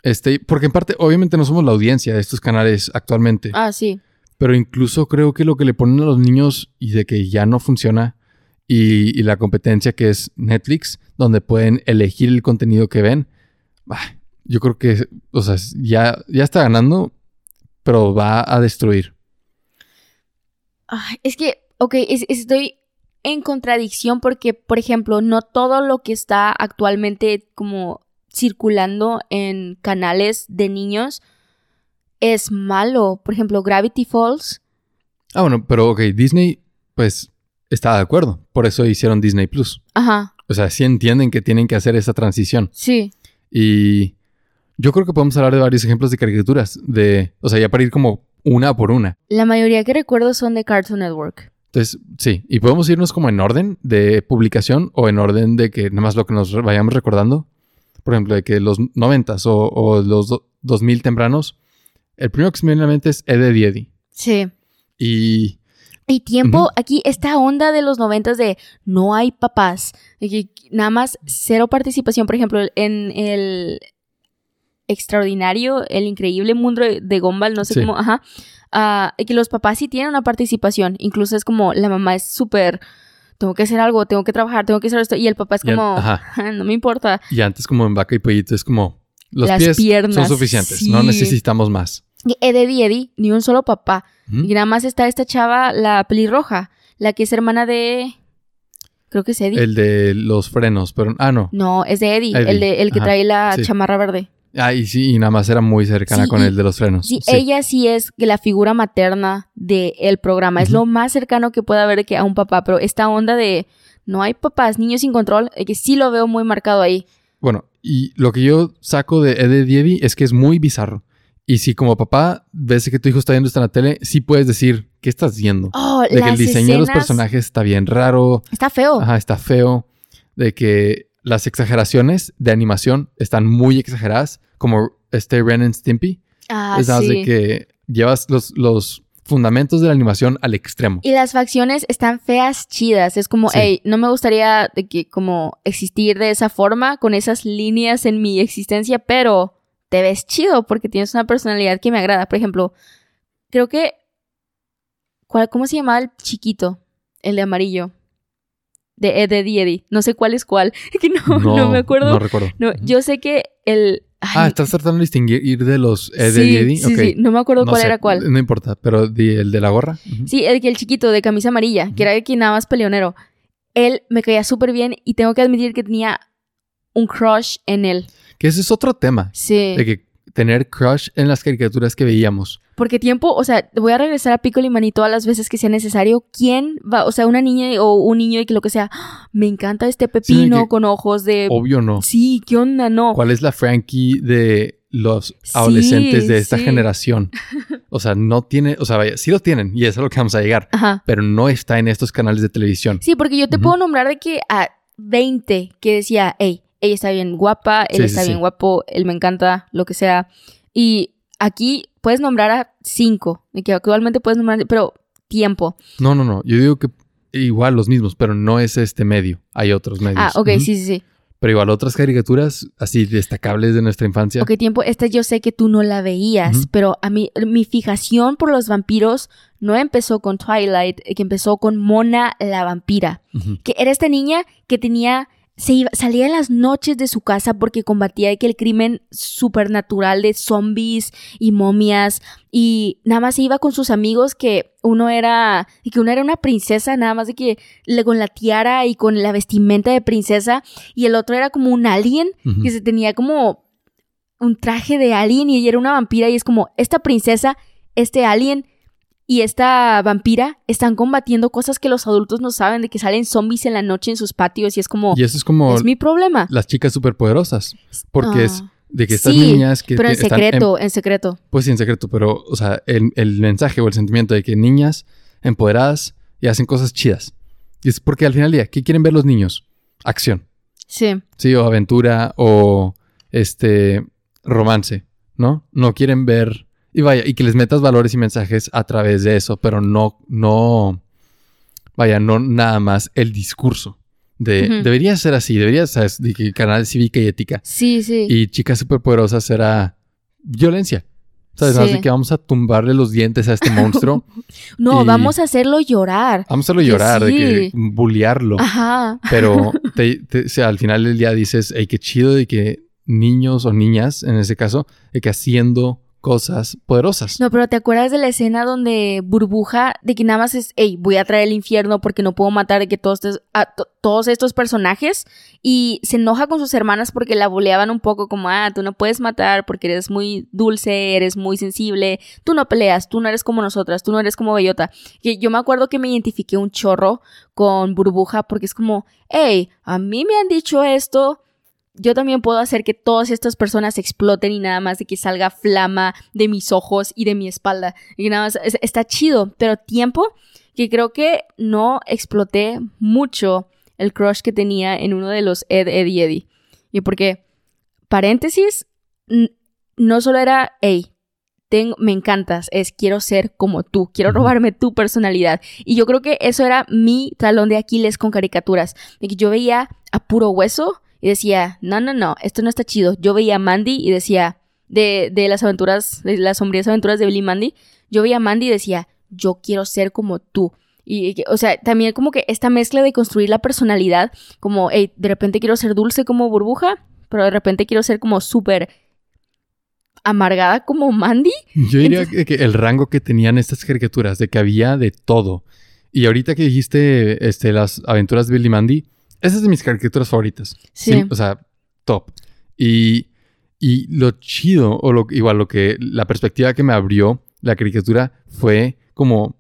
Speaker 1: este, porque en parte, obviamente no somos la audiencia de estos canales actualmente,
Speaker 2: Ah, sí.
Speaker 1: pero incluso creo que lo que le ponen a los niños y de que ya no funciona y, y la competencia que es Netflix, donde pueden elegir el contenido que ven, bah, yo creo que, o sea, ya, ya está ganando, pero va a destruir.
Speaker 2: Ay, es que, ok, es- estoy en contradicción porque, por ejemplo, no todo lo que está actualmente como circulando en canales de niños es malo. Por ejemplo, Gravity Falls.
Speaker 1: Ah, bueno, pero ok, Disney, pues, está de acuerdo. Por eso hicieron Disney Plus.
Speaker 2: Ajá,
Speaker 1: O sea, sí entienden que tienen que hacer esa transición.
Speaker 2: sí.
Speaker 1: Y yo creo que podemos hablar de varios ejemplos de caricaturas, de, o sea, ya para ir como una por una.
Speaker 2: La mayoría que recuerdo son de Cartoon Network.
Speaker 1: Entonces, sí, y podemos irnos como en orden de publicación o en orden de que nada más lo que nos vayamos recordando. Por ejemplo, de que los noventas o, o los do- 2000 tempranos, el primero que se me viene a la mente es Ed, Edd y Eddy.
Speaker 2: Sí.
Speaker 1: Y
Speaker 2: Y tiempo, aquí esta onda de los noventas de no hay papás, nada más cero participación, por ejemplo, en el extraordinario, el increíble mundo de- Gumball, no sé
Speaker 1: Sí.
Speaker 2: cómo, ajá, ah, y que los papás sí tienen una participación, incluso es como la mamá es súper, tengo que hacer algo, tengo que trabajar, tengo que hacer esto, y el papá es como,
Speaker 1: ajá.
Speaker 2: no me importa.
Speaker 1: Y antes como en Vaca y Pollito es como los
Speaker 2: Las
Speaker 1: pies
Speaker 2: piernas,
Speaker 1: son suficientes, no necesitamos más.
Speaker 2: Eddie y Eddie, ni un solo papá. Y nada más está esta chava, la pelirroja. la que es hermana de... Creo que es Eddie.
Speaker 1: El de los frenos, pero... Ah, no.
Speaker 2: No, es de Eddie,
Speaker 1: Eddie,
Speaker 2: el, de, el que
Speaker 1: ajá,
Speaker 2: trae la
Speaker 1: sí.
Speaker 2: chamarra verde.
Speaker 1: Ah, y sí, y nada más era muy cercana
Speaker 2: Sí,
Speaker 1: con el de los frenos.
Speaker 2: Sí, ella sí es que la figura materna del programa. Es lo más cercano que puede haber que a un papá, pero esta onda de no hay papás, niños sin control, eh, que sí lo veo muy marcado ahí.
Speaker 1: Bueno, y lo que yo saco de Eddie Eddie es que es muy bizarro. Y si como papá ves que tu hijo está viendo esto en la tele, sí puedes decir, ¿qué estás viendo?
Speaker 2: Oh,
Speaker 1: De que el diseño de los personajes está bien raro,
Speaker 2: Está feo.
Speaker 1: ajá, está feo, de que las exageraciones de animación están muy exageradas, como este Ren and Stimpy.
Speaker 2: Ah,
Speaker 1: es más
Speaker 2: sí.
Speaker 1: de que llevas los, los fundamentos de la animación al extremo.
Speaker 2: Y las facciones están feas, chidas. Es como,
Speaker 1: Sí.
Speaker 2: hey, no me gustaría de que como existir de esa forma, con esas líneas en mi existencia, pero te ves chido porque tienes una personalidad que me agrada. Por ejemplo, creo que ¿cuál, ¿cómo se llamaba el chiquito? El de amarillo. De Ed, Eddie, Eddie. No sé cuál es cuál. Que no, no, me acuerdo.
Speaker 1: No recuerdo.
Speaker 2: Yo sé que el.
Speaker 1: Ah, estás tratando de distinguir ir de los Eddie
Speaker 2: sí,
Speaker 1: Eddie.
Speaker 2: sí,
Speaker 1: Ok.
Speaker 2: sí, no me acuerdo
Speaker 1: No
Speaker 2: cuál
Speaker 1: sé,
Speaker 2: era cuál.
Speaker 1: No importa, pero el de la gorra.
Speaker 2: Sí, el que el chiquito de camisa amarilla, que era el que nada más peleonero. Él me caía súper bien y tengo que admitir que tenía un crush en él.
Speaker 1: Que ese es otro tema.
Speaker 2: Sí.
Speaker 1: De que tener crush en las caricaturas que veíamos.
Speaker 2: Porque tiempo, o sea, voy a regresar a Piccolo y Maní todas las veces que sea necesario. ¿Quién va? O sea, una niña o un niño y que lo que sea, "Ah, me encanta este pepino
Speaker 1: que-
Speaker 2: con ojos de...
Speaker 1: Obvio no.
Speaker 2: Sí, ¿qué onda? No.
Speaker 1: ¿Cuál es la Frankie de los adolescentes de esta
Speaker 2: sí.
Speaker 1: generación? O sea, no tiene, o sea, vaya, sí lo tienen y eso es a lo que vamos a llegar,
Speaker 2: Ajá.
Speaker 1: pero no está en estos canales de televisión.
Speaker 2: Sí, porque yo te puedo nombrar de que a 20 que decía, hey, ella está bien guapa, él
Speaker 1: Sí,
Speaker 2: está
Speaker 1: sí.
Speaker 2: bien guapo, él me encanta, lo que sea. Y aquí puedes nombrar a 5, de que actualmente puedes nombrar, pero tiempo.
Speaker 1: No, no, no. Yo digo que igual los mismos, pero no es este medio. Hay otros medios.
Speaker 2: Ah, ok, sí, sí, sí.
Speaker 1: Pero igual otras caricaturas así destacables de nuestra infancia.
Speaker 2: Ok, tiempo, esta yo sé que tú no la veías, pero a mí, mi fijación por los vampiros no empezó con Twilight, eh, que empezó con Mona la vampira. Que era esta niña que tenía se iba, salía en las noches de su casa porque combatía que el crimen supernatural de zombies y momias y nada más se iba con sus amigos que uno era y que una era una princesa nada más de que le- con la tiara y con la vestimenta de princesa y el otro era como un alien que se tenía como un traje de alien y ella era una vampira y es como esta princesa, este alien y esta vampira están combatiendo cosas que los adultos no saben, de que salen zombies en la noche en sus patios y es como,
Speaker 1: Y eso es como
Speaker 2: es mi problema.
Speaker 1: las chicas superpoderosas. Porque es
Speaker 2: Ah.
Speaker 1: de que estas
Speaker 2: Sí,
Speaker 1: niñas que
Speaker 2: Pero en
Speaker 1: están
Speaker 2: secreto, en secreto.
Speaker 1: Pues sí, en secreto, pero, o sea, el, el mensaje o el sentimiento de que niñas empoderadas y hacen cosas chidas. Y es porque al final del día, ¿qué quieren ver los niños? Acción,
Speaker 2: Sí.
Speaker 1: ¿sí? O aventura o este romance, ¿no? No quieren ver. Y vaya, y que les metas valores y mensajes a través de eso, pero no, no, vaya, no nada más el discurso. De,
Speaker 2: Ujú.
Speaker 1: Debería ser así, debería ser de que canal cívica y ética.
Speaker 2: Sí, sí.
Speaker 1: Y chicas superpoderosas era violencia. ¿Sabes?
Speaker 2: Sí.
Speaker 1: De que vamos a tumbarle los dientes a este monstruo.
Speaker 2: no, vamos a hacerlo llorar.
Speaker 1: Vamos a hacerlo llorar, de que bullearlo.
Speaker 2: Ajá.
Speaker 1: Pero te- te- o sea, al final del día dices, hey, qué chido de que niños o niñas, en ese caso, de que haciendo cosas poderosas.
Speaker 2: No, pero ¿te acuerdas de la escena donde Burbuja, de que nada más es, hey, voy a traer el infierno porque no puedo matar de que todos, estos- a to- todos estos personajes? Y se enoja con sus hermanas porque la boleaban un poco como, ah, tú no puedes matar porque eres muy dulce, eres muy sensible, tú no peleas, tú no eres como nosotras, tú no eres como Bellota. Y yo me acuerdo que me identifiqué un chorro con Burbuja porque es como, hey, a mí me han dicho esto, yo también puedo hacer que todas estas personas exploten y nada más de que salga flama de mis ojos y de mi espalda. Y nada más, es- está chido, pero tiempo que creo que no exploté mucho el crush que tenía en uno de los Ed, Ed y Eddie. Y porque, paréntesis, no solo era, hey, tengo, me encantas, es quiero ser como tú, quiero robarme tu personalidad. Y yo creo que eso era mi talón de Aquiles con caricaturas, de que yo veía a puro hueso y decía, no, no, no, esto no está chido. Yo veía a Mandy y decía, de, de las aventuras, de las sombrías aventuras de Billy y Mandy, yo veía a Mandy y decía, yo quiero ser como tú. Y, o sea, también como que esta mezcla de construir la personalidad, como, hey, de repente quiero ser dulce como burbuja, pero de repente quiero ser como súper amargada como Mandy.
Speaker 1: Yo diría que, que el rango que tenían estas caricaturas, de que había de todo. Y ahorita que dijiste este, las aventuras de Billy Mandy, esa es de mis caricaturas favoritas.
Speaker 2: Sí.
Speaker 1: o sea, top. Y, y lo chido, o lo, igual lo que, la perspectiva que me abrió la caricatura fue como,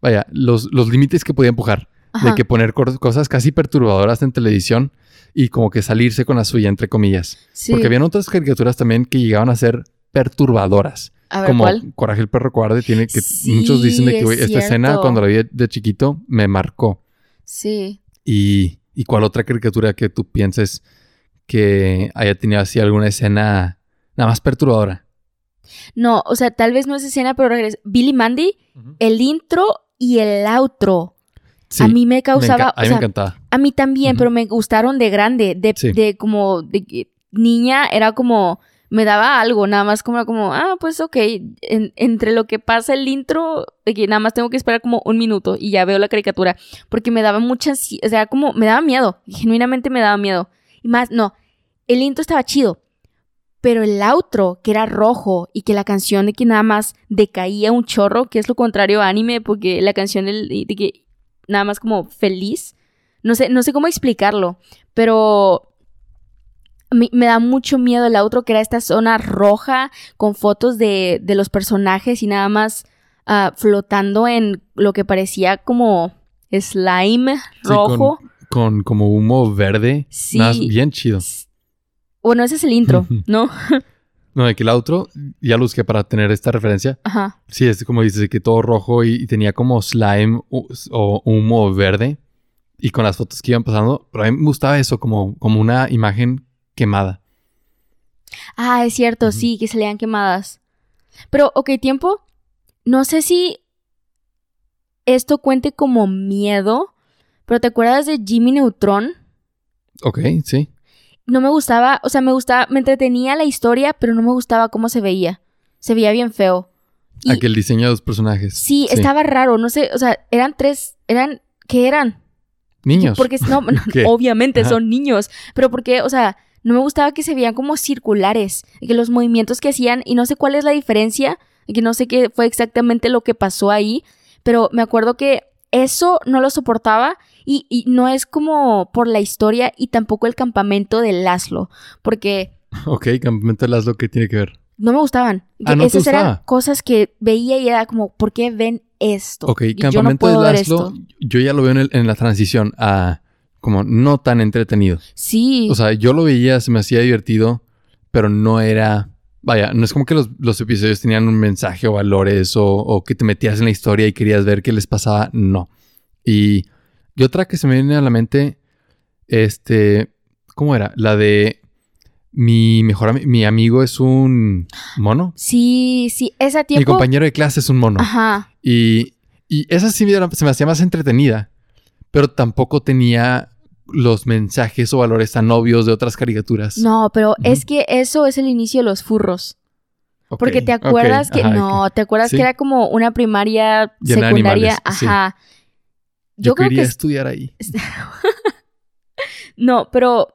Speaker 1: vaya, los, los límites que podía empujar.
Speaker 2: Ajá.
Speaker 1: De que poner cosas casi perturbadoras en televisión y como que salirse con la suya, entre comillas.
Speaker 2: Sí.
Speaker 1: Porque habían otras caricaturas también que llegaban a ser perturbadoras.
Speaker 2: A ver,
Speaker 1: como
Speaker 2: ¿cuál?
Speaker 1: Coraje el perro cobarde tiene que
Speaker 2: Sí,
Speaker 1: muchos dicen de que
Speaker 2: es
Speaker 1: esta escena cuando la vi de chiquito me marcó.
Speaker 2: Sí.
Speaker 1: Y, y cuál otra caricatura que tú pienses que haya tenido así alguna escena nada más perturbadora.
Speaker 2: No, o sea, tal vez no es escena, pero regreso. Billy Mandy, el intro y el outro.
Speaker 1: Sí,
Speaker 2: a mí me causaba,
Speaker 1: a
Speaker 2: o
Speaker 1: mí me encantaba.
Speaker 2: a mí también, pero me gustaron de grande, de,
Speaker 1: Sí.
Speaker 2: de como de que niña era como me daba algo, nada más como como ah, pues ok, en- entre lo que pasa el intro, de que nada más tengo que esperar como un minuto y ya veo la caricatura, porque me daba muchas, o sea, como me daba miedo, genuinamente me daba miedo. Y más, no, el intro estaba chido, pero el outro, que era rojo y que la canción de que nada más decaía un chorro, que es lo contrario a anime, porque la canción del- de que nada más como feliz. No sé, no sé cómo explicarlo, pero me, me da mucho miedo el outro, que era esta zona roja con fotos de, de los personajes y nada más ah, flotando en lo que parecía como slime
Speaker 1: Sí,
Speaker 2: rojo.
Speaker 1: con, con como humo verde.
Speaker 2: Sí.
Speaker 1: Nada más bien chido.
Speaker 2: Bueno, ese es el intro. ¿no?
Speaker 1: No, de que el outro, ya lo busqué para tener esta referencia.
Speaker 2: Ajá.
Speaker 1: Sí, es como dices, que todo rojo y, y tenía como slime o, o humo verde. Y con las fotos que iban pasando. Pero a mí me gustaba eso, como, como una imagen quemada.
Speaker 2: Ah, es cierto, sí, que se lean quemadas. Pero, ok, tiempo. No sé si esto cuente como miedo, pero ¿te acuerdas de Jimmy Neutron?
Speaker 1: Ok, sí.
Speaker 2: No me gustaba, o sea, me gustaba, me entretenía la historia, pero no me gustaba cómo se veía. Se veía bien feo. Y-
Speaker 1: Aquel diseño de los personajes.
Speaker 2: sí, estaba raro, no sé, o sea, eran tres, eran, ¿qué eran?
Speaker 1: Niños.
Speaker 2: Porque no, no, obviamente
Speaker 1: Ajá.
Speaker 2: son niños, pero porque, o sea, no me gustaba que se veían como circulares, que los movimientos que hacían, y no sé cuál es la diferencia, que no sé qué fue exactamente lo que pasó ahí, pero me acuerdo que eso no lo soportaba y, y no es como por la historia y tampoco el campamento de Laszlo, porque
Speaker 1: Ok, Campamento de Laszlo, ¿qué tiene que ver?
Speaker 2: no me gustaban.
Speaker 1: Ah,
Speaker 2: Que
Speaker 1: ¿no te
Speaker 2: Esas eran cosas que veía y era como, ¿por qué ven esto?
Speaker 1: Ok,
Speaker 2: Y yo no
Speaker 1: Campamento de Laszlo, yo ya lo veo en, el- en la transición a como no tan entretenido.
Speaker 2: Sí.
Speaker 1: O sea, yo lo veía, se me hacía divertido, pero no era... Vaya, no es como que los, los episodios tenían un mensaje o valores o, o que te metías en la historia y querías ver qué les pasaba. No. Y, y otra que se me viene a la mente, este... ¿Cómo era? La de... Mi mejor mi amigo es un mono.
Speaker 2: sí, sí, esa
Speaker 1: Mi
Speaker 2: tiempo...
Speaker 1: compañero de clase es un mono.
Speaker 2: Ajá.
Speaker 1: Y, y esa sí se me hacía más entretenida, pero tampoco tenía los mensajes o valores tan obvios de otras caricaturas.
Speaker 2: No, pero es que eso es el inicio de los furros. Porque te acuerdas que.
Speaker 1: ajá,
Speaker 2: no, te acuerdas
Speaker 1: Sí.
Speaker 2: que era como una primaria,
Speaker 1: Llena
Speaker 2: secundaria.
Speaker 1: sí.
Speaker 2: Ajá.
Speaker 1: Yo,
Speaker 2: Yo, creo
Speaker 1: quería
Speaker 2: que. es-
Speaker 1: estudiar ahí.
Speaker 2: No, pero.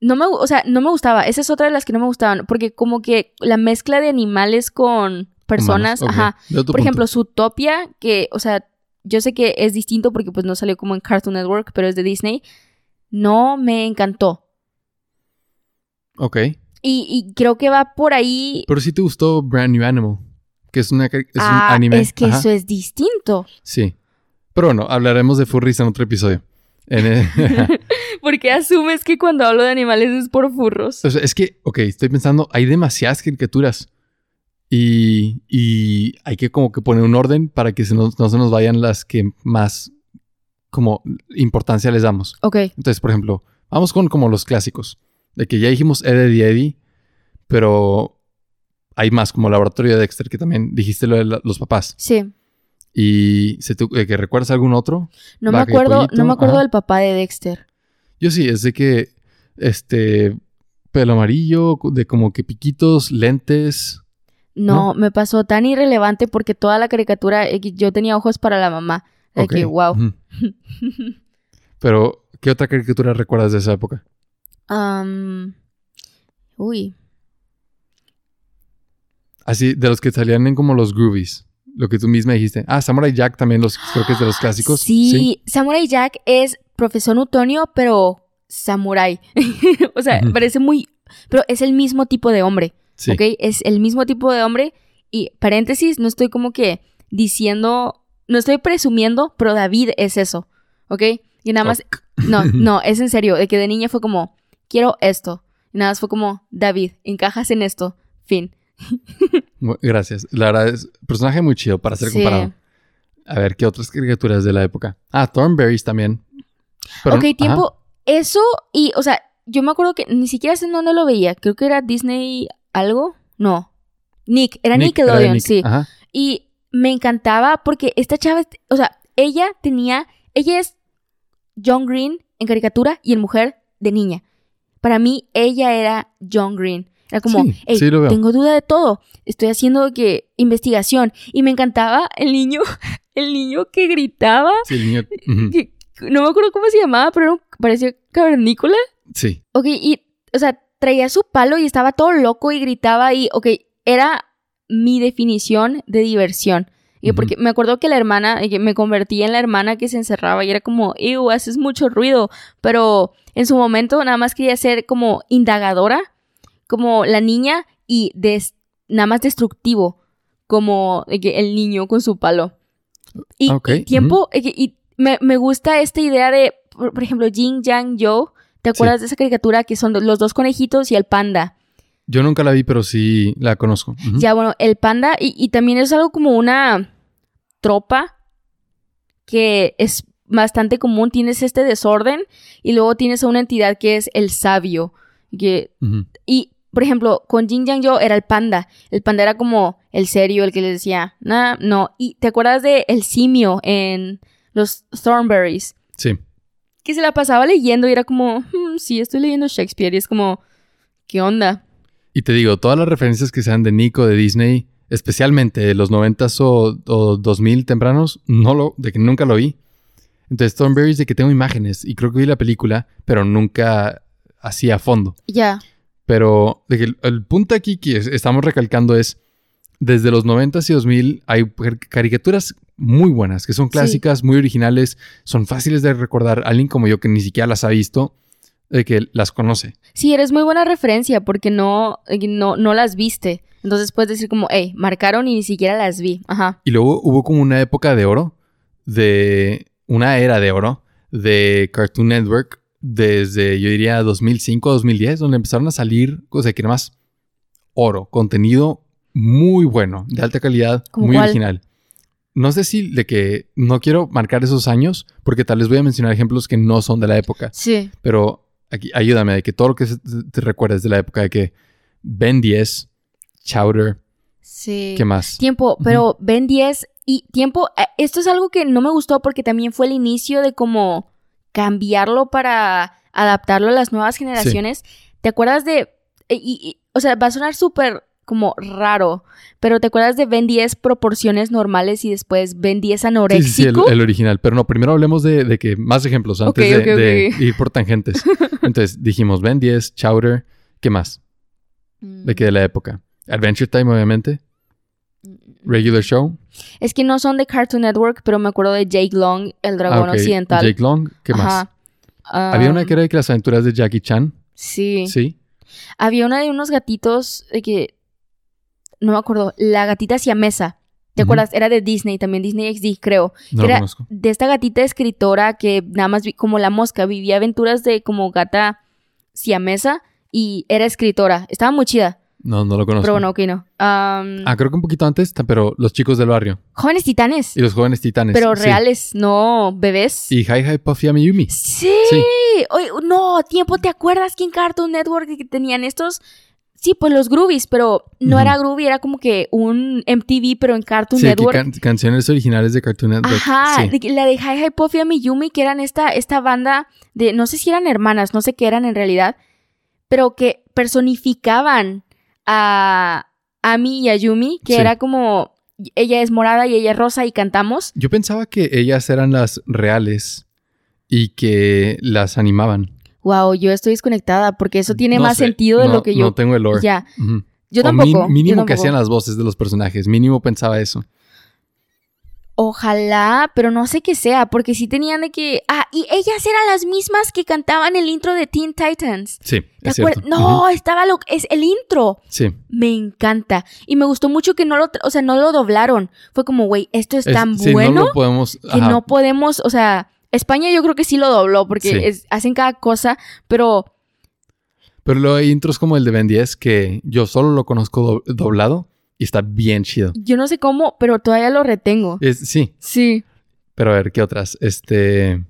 Speaker 2: No me, o sea, no me gustaba. Esa es otra de las que no me gustaban. Porque como que la mezcla de animales con personas.
Speaker 1: Humanos.
Speaker 2: Ajá. Por ejemplo,
Speaker 1: punto.
Speaker 2: Zootopia, que, o sea, yo sé que es distinto porque pues no salió como en Cartoon Network, pero es de Disney. No me encantó.
Speaker 1: Ok.
Speaker 2: Y, y creo que va por ahí.
Speaker 1: Pero sí te gustó Brand New Animal, que es, una, es
Speaker 2: ah,
Speaker 1: un anime.
Speaker 2: es que
Speaker 1: Ajá,
Speaker 2: eso es distinto.
Speaker 1: Sí. Pero bueno, hablaremos de furries en otro episodio. En
Speaker 2: Porque asumes que cuando hablo de animales es por furros.
Speaker 1: O sea, es que, ok, estoy pensando, hay demasiadas caricaturas. Y, y hay que como que poner un orden para que se nos- no se nos vayan las que más como importancia les damos.
Speaker 2: Ok.
Speaker 1: Entonces, por ejemplo, vamos con como los clásicos. De que ya dijimos Ed, Eddie, Eddie, pero hay más como Laboratorio de Dexter, que también dijiste lo de la- los papás.
Speaker 2: Sí.
Speaker 1: ¿Y se te- eh, que recuerdas algún otro?
Speaker 2: No me
Speaker 1: Vaca y
Speaker 2: acuerdo, no me acuerdo
Speaker 1: ajá.
Speaker 2: del papá de Dexter.
Speaker 1: Yo sí, es de que, este, pelo amarillo, de como que piquitos, lentes.
Speaker 2: No, me pasó tan irrelevante porque toda la caricatura, eh, yo tenía ojos para la mamá. De
Speaker 1: Ok,
Speaker 2: que, wow.
Speaker 1: Pero, ¿qué otra caricatura recuerdas de esa época?
Speaker 2: Am, uy.
Speaker 1: Así, de los que salían en como los Groovies. lo que tú misma dijiste. Ah, Samurai Jack también los, creo que es de los clásicos.
Speaker 2: Sí, Samurai Jack es profesor Utonio, pero samurai. o sea, parece muy... Pero es el mismo tipo de hombre,
Speaker 1: Sí.
Speaker 2: ¿ok? Es el mismo tipo de hombre y paréntesis, no estoy como que diciendo, no estoy presumiendo, pero David es eso, ¿ok? Y nada más, no, no, es en serio, de que de niña fue como, quiero esto. Y nada más fue como, David, encajas en esto, fin.
Speaker 1: Gracias. La verdad es personaje muy chido para ser
Speaker 2: Sí.
Speaker 1: comparado. A ver, ¿qué otras caricaturas de la época? Ah, Thornberries también. Pero-
Speaker 2: ok,
Speaker 1: ajá.
Speaker 2: tiempo. Eso y, o sea, yo me acuerdo que ni siquiera sé en dónde lo veía. Creo que era Disney algo. No. Nick, era
Speaker 1: Nick, era
Speaker 2: Nickelodeon,
Speaker 1: Nick.
Speaker 2: sí.
Speaker 1: Ajá.
Speaker 2: Y me encantaba porque esta chava, o sea, ella tenía, ella es John Green en caricatura y en mujer de niña. Para mí, ella era John Green. Era como,
Speaker 1: Sí,
Speaker 2: "Ey,
Speaker 1: sí lo veo.
Speaker 2: tengo duda de todo. Estoy haciendo que investigación. Y me encantaba el niño, el niño que gritaba.
Speaker 1: Sí, el niño.
Speaker 2: que- no me acuerdo cómo se llamaba, pero parecía cavernícola.
Speaker 1: Sí.
Speaker 2: Ok, y, o sea, traía su palo y estaba todo loco y gritaba y, ok, era mi definición de diversión. Y porque me acuerdo que la hermana, que me convertí en la hermana que se encerraba y era como, ew, haces mucho ruido. Pero en su momento nada más quería ser como indagadora, como la niña y des- nada más destructivo, como que el niño con su palo. Y,
Speaker 1: Ok,
Speaker 2: y tiempo, y, y me, me gusta esta idea de, por, por ejemplo, Jin, Yang, Yo. ¿Te acuerdas de esa caricatura que son los dos conejitos y el panda?
Speaker 1: Yo nunca la vi, pero sí la conozco.
Speaker 2: Ya, bueno, el panda, y, y también es algo como una tropa que es bastante común. Tienes este desorden y luego tienes a una entidad que es el sabio. Que, y, por ejemplo, con Jin Yang Yo era el panda. El panda era como el serio, el que les decía, nah, no. Y te acuerdas de el simio en los Thornberries,
Speaker 1: Sí.
Speaker 2: Que se la pasaba leyendo y era como, "Hmm, sí, estoy leyendo Shakespeare. Y es como, ¿qué onda?
Speaker 1: Y te digo, todas las referencias que sean de Nico, de Disney, especialmente de los 90s o, o 2000 tempranos, no lo, de que nunca lo vi. Entonces, Thornberries de que tengo imágenes y creo que vi la película, pero nunca así a fondo.
Speaker 2: Ya.
Speaker 1: Pero de que el, el punto aquí que es- estamos recalcando es, desde los 90s y 2000 hay car- caricaturas muy buenas, que son clásicas, muy originales, son fáciles de recordar. Alguien como yo que ni siquiera las ha visto, que las conoce.
Speaker 2: Sí, eres muy buena referencia porque no, eh, no, no las viste. Entonces puedes decir como, hey, marcaron y ni siquiera las vi. Ajá.
Speaker 1: Y luego hubo como una época de oro, de una era de oro de Cartoon Network desde, yo diría, 2005 a 2010, donde empezaron a salir, o sea, que era más oro, contenido muy bueno, de alta calidad,
Speaker 2: ¿Cómo
Speaker 1: muy
Speaker 2: cuál?
Speaker 1: original. No sé si de que no quiero marcar esos años, porque tal vez voy a mencionar ejemplos que no son de la época,
Speaker 2: Sí.
Speaker 1: pero aquí ayúdame de que todo lo que te recuerdes de la época de que Ben 10, Chowder,
Speaker 2: Sí.
Speaker 1: ¿qué más?
Speaker 2: Tiempo, pero Ben 10 y tiempo, eh, esto es algo que no me gustó porque también fue el inicio de como cambiarlo para adaptarlo a las nuevas generaciones. ¿Te acuerdas de, y, y- o sea, va a sonar súper como raro, pero ¿te acuerdas de Ben 10 proporciones normales y después Ben 10
Speaker 1: Sí,
Speaker 2: anoréxico?
Speaker 1: sí, sí, el, el original. Pero no, primero hablemos de, de que más ejemplos antes de, ir por tangentes. Entonces dijimos Ben 10, Chowder, ¿qué más?
Speaker 2: Mm.
Speaker 1: De que de la época. Adventure Time, obviamente. Regular Show.
Speaker 2: Es que no son de Cartoon Network, pero me acuerdo de Jake Long, el
Speaker 1: Ah,
Speaker 2: dragón
Speaker 1: ok.
Speaker 2: occidental.
Speaker 1: Jake Long, ¿qué más?
Speaker 2: Ajá.
Speaker 1: Había una
Speaker 2: Um,
Speaker 1: que era de que las aventuras de Jackie Chan.
Speaker 2: Sí.
Speaker 1: Sí.
Speaker 2: Había una de unos gatitos de que. No me acuerdo. La gatita siamesa. ¿Te acuerdas? Era de Disney, también Disney XD, creo.
Speaker 1: No lo
Speaker 2: Era-
Speaker 1: conozco.
Speaker 2: De esta gatita escritora que nada más vi- como la mosca, vivía aventuras de como gata siamesa y era escritora. Estaba muy chida.
Speaker 1: No, no lo conozco.
Speaker 2: Pero bueno, ok, no. Um,
Speaker 1: Ah, creo que un poquito antes, pero Los Chicos del Barrio.
Speaker 2: Jóvenes titanes.
Speaker 1: Y Los Jóvenes Titanes.
Speaker 2: Pero
Speaker 1: sí.
Speaker 2: reales, no bebés.
Speaker 1: Y Hi Hi Puffy Ami Yumi.
Speaker 2: Sí.
Speaker 1: Sí.
Speaker 2: Oye, no, tiempo, ¿te acuerdas que en Cartoon Network que tenían estos? Sí, pues los Groovies, pero no era Groovy, era como que un MTV, pero en Cartoon
Speaker 1: Sí,
Speaker 2: Network.
Speaker 1: can- canciones originales de Cartoon Network.
Speaker 2: Ajá,
Speaker 1: Sí.
Speaker 2: la de Hi Hi Puffy y Yumi, que eran esta, esta banda de, no sé si eran hermanas, no sé qué eran en realidad, pero que personificaban a Ami y a Yumi, que
Speaker 1: Sí.
Speaker 2: era como, ella es morada y ella es rosa y cantamos.
Speaker 1: Yo pensaba que ellas eran las reales y que las animaban.
Speaker 2: Wow, yo estoy desconectada porque eso tiene
Speaker 1: No
Speaker 2: más
Speaker 1: sé,
Speaker 2: sentido de
Speaker 1: no-
Speaker 2: lo que yo...
Speaker 1: No tengo el lore.
Speaker 2: Ya, yo
Speaker 1: O
Speaker 2: tampoco. yo
Speaker 1: mínimo que hacían las voces de los personajes. Mínimo pensaba eso.
Speaker 2: Ojalá, pero no sé qué sea, porque sí tenían de que. Ah, y ellas eran las mismas que cantaban el intro de Teen Titans.
Speaker 1: Sí,
Speaker 2: ¿Te
Speaker 1: es cierto.
Speaker 2: No, estaba lo es el intro.
Speaker 1: Sí.
Speaker 2: Me encanta. Y me gustó mucho que no lo, o sea, no lo doblaron. Fue como, güey, esto es,
Speaker 1: Es-
Speaker 2: tan
Speaker 1: sí,
Speaker 2: bueno
Speaker 1: no lo podemos.
Speaker 2: que
Speaker 1: ajá.
Speaker 2: no podemos, o sea, España yo creo que sí lo dobló porque
Speaker 1: Sí.
Speaker 2: es- hacen cada cosa, pero
Speaker 1: Pero luego hay intros como el de Ben 10 que yo solo lo conozco do- doblado y está bien chido.
Speaker 2: yo no sé cómo, pero todavía lo retengo.
Speaker 1: Es, sí,
Speaker 2: Sí.
Speaker 1: pero a ver, ¿qué otras? Este.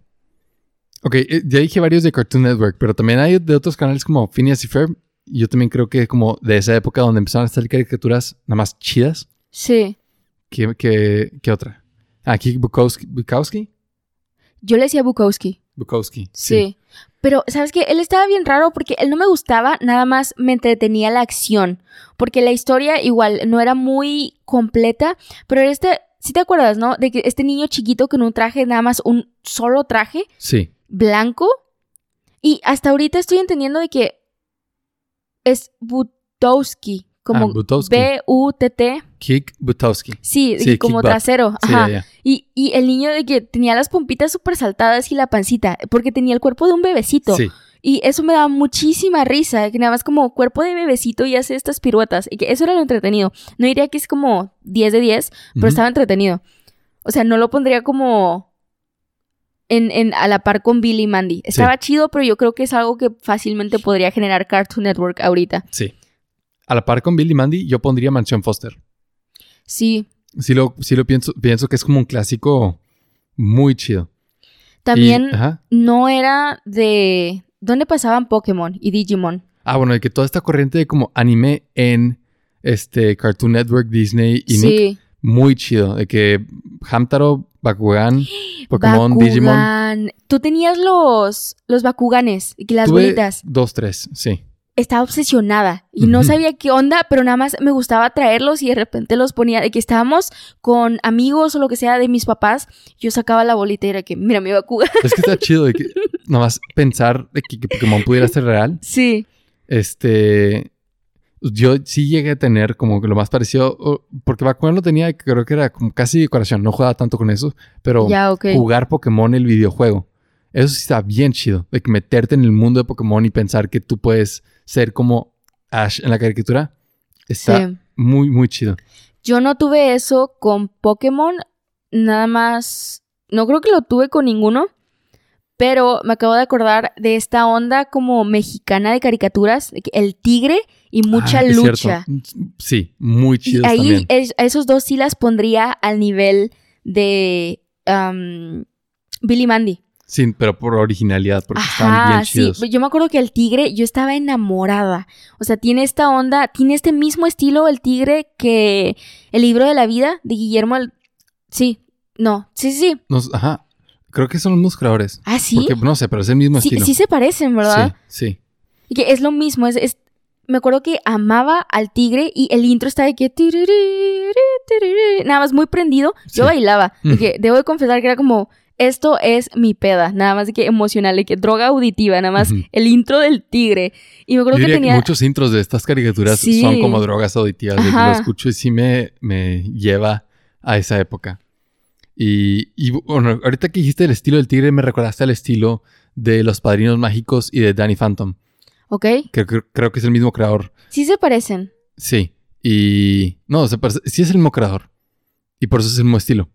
Speaker 1: Ok, eh, ya dije varios de Cartoon Network, pero también hay de otros canales como Phineas y Ferb. Yo también creo que como de esa época donde empezaron a salir caricaturas nada más chidas.
Speaker 2: Sí.
Speaker 1: ¿Qué, qué, qué otra? Aquí Bukowski. ¿Bukowski?
Speaker 2: Yo le decía Bukowski.
Speaker 1: Bukowski.
Speaker 2: Sí. Pero, ¿sabes qué? Él estaba bien raro porque él no me gustaba, nada más me entretenía la acción. Porque la historia igual no era muy completa, pero este, si te acuerdas, ¿no? De que este niño chiquito con un traje, nada más un solo traje
Speaker 1: Sí.
Speaker 2: blanco. Y hasta ahorita estoy entendiendo de que es Butowski, como
Speaker 1: Ah.
Speaker 2: B-U-T-T.
Speaker 1: Kick Butowski.
Speaker 2: Sí,
Speaker 1: Sí,
Speaker 2: como trasero.
Speaker 1: Sí,
Speaker 2: Ajá.
Speaker 1: ya.
Speaker 2: Y, y el niño de que tenía las pompitas súper saltadas y la pancita, porque tenía el cuerpo de un bebecito.
Speaker 1: Sí.
Speaker 2: Y eso me daba muchísima risa, que nada más como cuerpo de bebecito y hace estas piruetas. Y que eso era lo entretenido. No diría que es como 10 de 10, pero estaba entretenido. O sea, no lo pondría como en, en- a la par con Billy y Mandy. Estaba chido, pero yo creo que es algo que fácilmente podría generar Cartoon Network ahorita.
Speaker 1: Sí. A la par con Billy y Mandy, yo pondría Mansión Foster.
Speaker 2: Sí.
Speaker 1: Sí lo, sí lo pienso, pienso que es como un clásico muy chido.
Speaker 2: También
Speaker 1: Y-
Speaker 2: no era de... ¿Dónde pasaban Pokémon y Digimon?
Speaker 1: Ah, bueno, de que toda esta corriente de como anime en este Cartoon Network, Disney y Nick,
Speaker 2: sí.
Speaker 1: muy chido. De que Hamtaro, Bakugan, Pokémon, Digimon.
Speaker 2: Bakugan. Tú tenías los, los Bakuganes, y las
Speaker 1: Tuve
Speaker 2: bolitas.
Speaker 1: Dos, tres, sí.
Speaker 2: Estaba obsesionada y no sabía qué onda, pero nada más me gustaba traerlos y de repente los ponía. De que estábamos con amigos o lo que sea de mis papás, yo sacaba la bolita y era que, mira mi Bakugan.
Speaker 1: Es que está chido de que nomás pensar de que, que Pokémon pudiera ser real.
Speaker 2: sí.
Speaker 1: Este. Yo sí llegué a tener como que lo más parecido. Porque Bakugan lo tenía, creo que era como casi decoración. No jugaba tanto con eso. Pero
Speaker 2: Ya,
Speaker 1: jugar Pokémon el videojuego. Eso sí está bien chido. De que meterte en el mundo de Pokémon y pensar que tú puedes ser como Ash en la caricatura. Está
Speaker 2: Sí.
Speaker 1: muy, muy chido.
Speaker 2: Yo no tuve eso con Pokémon, nada más. No creo que lo tuve con ninguno. Pero me acabo de acordar de esta onda como mexicana de caricaturas, el tigre y mucha
Speaker 1: Ah,
Speaker 2: lucha.
Speaker 1: Sí, muy
Speaker 2: Y
Speaker 1: chidos
Speaker 2: ahí
Speaker 1: también.
Speaker 2: es- a esos dos sí las pondría al nivel de am, Billy Mandy.
Speaker 1: Sí, pero por originalidad, porque están
Speaker 2: Ajá,
Speaker 1: bien
Speaker 2: sí.
Speaker 1: chidos.
Speaker 2: Yo me acuerdo que el tigre, yo estaba enamorada. O sea, tiene esta onda, tiene este mismo estilo el tigre que el libro de la vida de Guillermo. el- Sí, no, sí, sí.
Speaker 1: Nos- ajá. Creo que son los mismos creadores.
Speaker 2: Ah, sí.
Speaker 1: Porque no sé, pero es el mismo
Speaker 2: Sí,
Speaker 1: estilo.
Speaker 2: sí se parecen, ¿verdad?
Speaker 1: Sí, sí.
Speaker 2: Y que es lo mismo, es, es- me acuerdo que amaba al tigre y el intro está de que nada más muy prendido. Yo
Speaker 1: Sí.
Speaker 2: bailaba.
Speaker 1: Mm.
Speaker 2: que debo de confesar que era como esto es mi peda, nada más de que emocional, de que droga auditiva, nada más el intro del tigre. Y me
Speaker 1: Yo
Speaker 2: acuerdo que tenía
Speaker 1: muchos intros de estas caricaturas
Speaker 2: Sí.
Speaker 1: son como drogas auditivas. De que lo escucho y sí me, me lleva a esa época. Y, y, bueno, ahorita que dijiste el estilo del tigre, me recordaste al estilo de Los Padrinos Mágicos y de Danny Phantom.
Speaker 2: ¿Ok?
Speaker 1: Creo, creo que es el mismo creador.
Speaker 2: Sí se parecen.
Speaker 1: Sí. Y. No, se parece- sí es el mismo creador. Y por eso es el mismo estilo.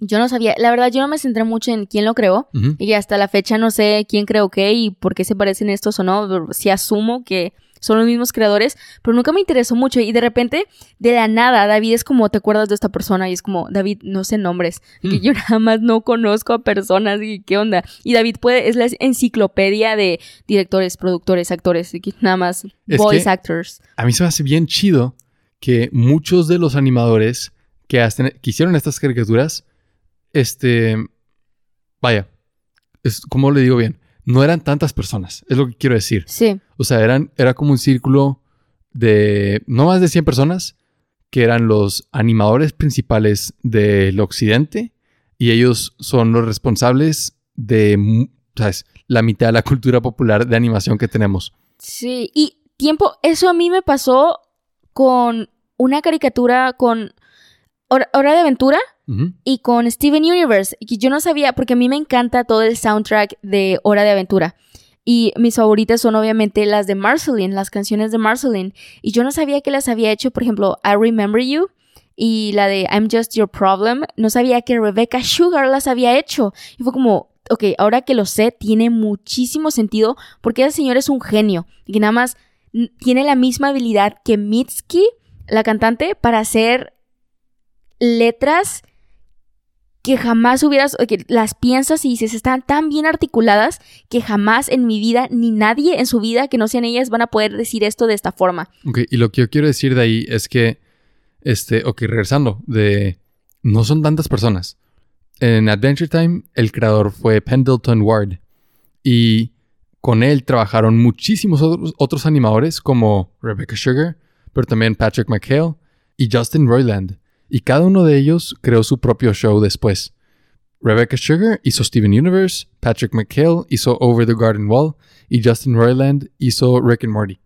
Speaker 2: Yo no sabía, la verdad yo no me centré mucho en quién lo creó. Y hasta la fecha no sé quién creó qué y por qué se parecen estos o no. Sí asumo que son los mismos creadores, pero nunca me interesó mucho. Y de repente, de la nada, David es como, ¿te acuerdas de esta persona? Y es como, David, no sé nombres. Y que
Speaker 1: Mm.
Speaker 2: yo nada más no conozco a personas. Y qué onda. Y David puede, es la enciclopedia de directores, productores, actores. Y nada más
Speaker 1: Es
Speaker 2: voice actors.
Speaker 1: A mí se me hace bien chido que muchos de los animadores que, hacen, que hicieron estas caricaturas, este, vaya, es como le digo bien, no eran tantas personas, es lo que quiero decir.
Speaker 2: Sí,
Speaker 1: O sea, eran, era como un círculo de no más de 100 personas que eran los animadores principales del occidente y ellos son los responsables de, ¿sabes? La mitad de la cultura popular de animación que tenemos.
Speaker 2: Sí, y tiempo, eso a mí me pasó con una caricatura con Hora de Aventura, Y con Steven Universe. Y yo no sabía, porque a mí me encanta todo el soundtrack de Hora de Aventura. Y mis favoritas son obviamente las de Marceline, las canciones de Marceline. Y yo no sabía que las había hecho, por ejemplo, I Remember You y la de I'm Just Your Problem. No sabía que Rebecca Sugar las había hecho. Y fue como, ok, ahora que lo sé, tiene muchísimo sentido porque ese señor es un genio. Y que nada más tiene la misma habilidad que Mitski, la cantante, para hacer letras que jamás hubieras, que las piensas y dices, están tan bien articuladas que jamás en mi vida, ni nadie en su vida que no sean ellas van a poder decir esto de esta forma.
Speaker 1: Ok, y lo que yo quiero decir de ahí es que, este, ok, regresando, de, no son tantas personas. En Adventure Time, el creador fue Pendleton Ward. Y con él trabajaron muchísimos otros, otros animadores como Rebecca Sugar, pero también Patrick McHale y Justin Roiland. Y cada uno de ellos creó su propio show después. Rebecca Sugar hizo Steven Universe, Patrick McHale hizo Over the Garden Wall y Justin Roiland hizo Rick and Morty.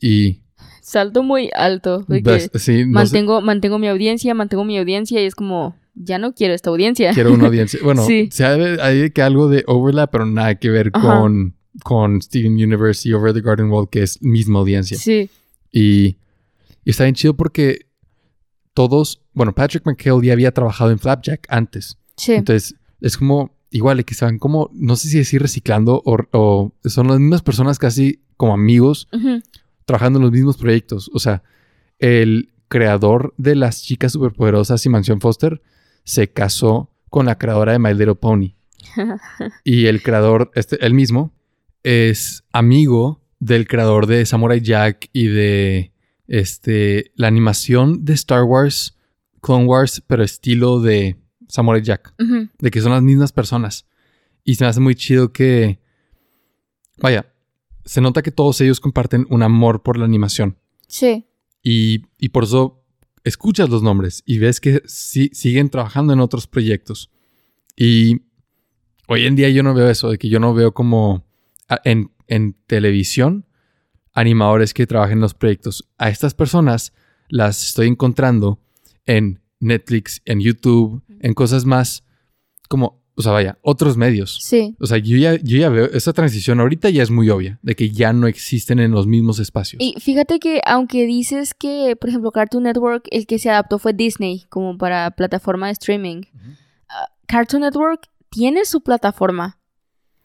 Speaker 1: Y
Speaker 2: Salto muy alto. de que
Speaker 1: ves, sí, no sé,
Speaker 2: mantengo, mi audiencia, mantengo mi audiencia y es como, ya no quiero esta audiencia.
Speaker 1: quiero una audiencia. Bueno,
Speaker 2: Sí.
Speaker 1: se hay que algo de overlap, pero nada que ver
Speaker 2: Ajá.
Speaker 1: con, con Steven Universe y Over the Garden Wall, que es misma audiencia.
Speaker 2: Sí.
Speaker 1: Y, y está bien chido porque todos, bueno, Patrick McHale ya había trabajado en Flapjack antes.
Speaker 2: Sí.
Speaker 1: Entonces, es como, igual, que van como, no sé si decir reciclando o, o son las mismas personas casi como amigos trabajando en los mismos proyectos. O sea, el creador de Las Chicas Superpoderosas y Mansión Foster se casó con la creadora de My Little Pony. y el creador, este, él mismo, es amigo del creador de Samurai Jack y de este, la animación de Star Wars, Clone Wars, pero estilo de Samurai Jack de que son las mismas personas. Y se me hace muy chido que, vaya, se nota que todos ellos comparten un amor por la animación.
Speaker 2: Sí.
Speaker 1: Y, y por eso escuchas los nombres y ves que sí, siguen trabajando en otros proyectos. Y hoy en día yo no veo eso, de que yo no veo como a- en, en televisión animadores que trabajen en los proyectos. A estas personas las estoy encontrando en Netflix, en YouTube, en cosas más como, o sea, vaya, otros medios.
Speaker 2: Sí.
Speaker 1: O sea, yo ya, yo ya veo, esa transición ahorita ya es muy obvia, de que ya no existen en los mismos espacios.
Speaker 2: Y fíjate que aunque dices que, por ejemplo, Cartoon Network, el que se adaptó fue Disney como para plataforma de streaming. ah, Cartoon Network tiene su plataforma.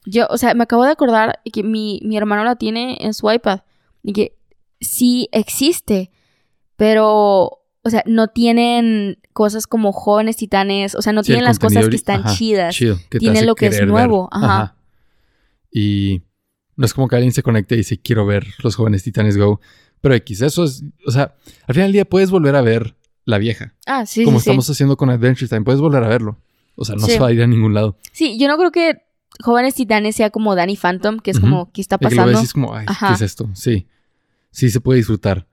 Speaker 2: Yo, o sea, me acabo de acordar que mi, mi hermano la tiene en su iPad. Y que sí existe, pero, o sea, no tienen cosas como jóvenes titanes, o sea, no
Speaker 1: Sí,
Speaker 2: tienen las cosas que están
Speaker 1: ajá,
Speaker 2: chidas.
Speaker 1: Chido, que te
Speaker 2: Tiene
Speaker 1: hace
Speaker 2: lo que es nuevo, ajá.
Speaker 1: Y no es como que alguien se conecte y dice, quiero ver los jóvenes titanes Go. Pero X, eso es, o sea, al final del día puedes volver a ver la vieja.
Speaker 2: Ah, sí,
Speaker 1: como
Speaker 2: sí, sí.
Speaker 1: estamos haciendo con Adventure Time, puedes volver a verlo. O sea, no se va a ir a ningún lado.
Speaker 2: Sí, yo no creo que Jóvenes Titanes sea como Danny Phantom, que es como, ¿qué está
Speaker 1: De que lo ves
Speaker 2: pasando?
Speaker 1: y es como, ay,
Speaker 2: Ajá.
Speaker 1: ¿qué es esto? Sí, sí se puede disfrutar.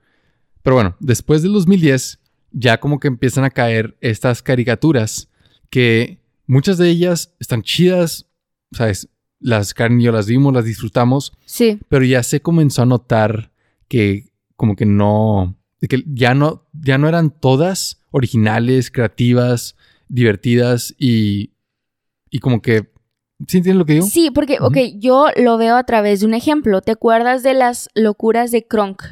Speaker 1: Pero bueno, después del 2010, ya como que empiezan a caer estas caricaturas que muchas de ellas están chidas, ¿sabes? Las Karen y yo las vimos, las disfrutamos,
Speaker 2: Sí,
Speaker 1: pero ya se comenzó a notar que como que no, que ya no, ya no eran todas originales, creativas, divertidas y, y como que, ¿sí entienden lo que digo?
Speaker 2: sí, porque, ok, yo lo veo a través de un ejemplo. ¿Te acuerdas de las locuras de Kronk?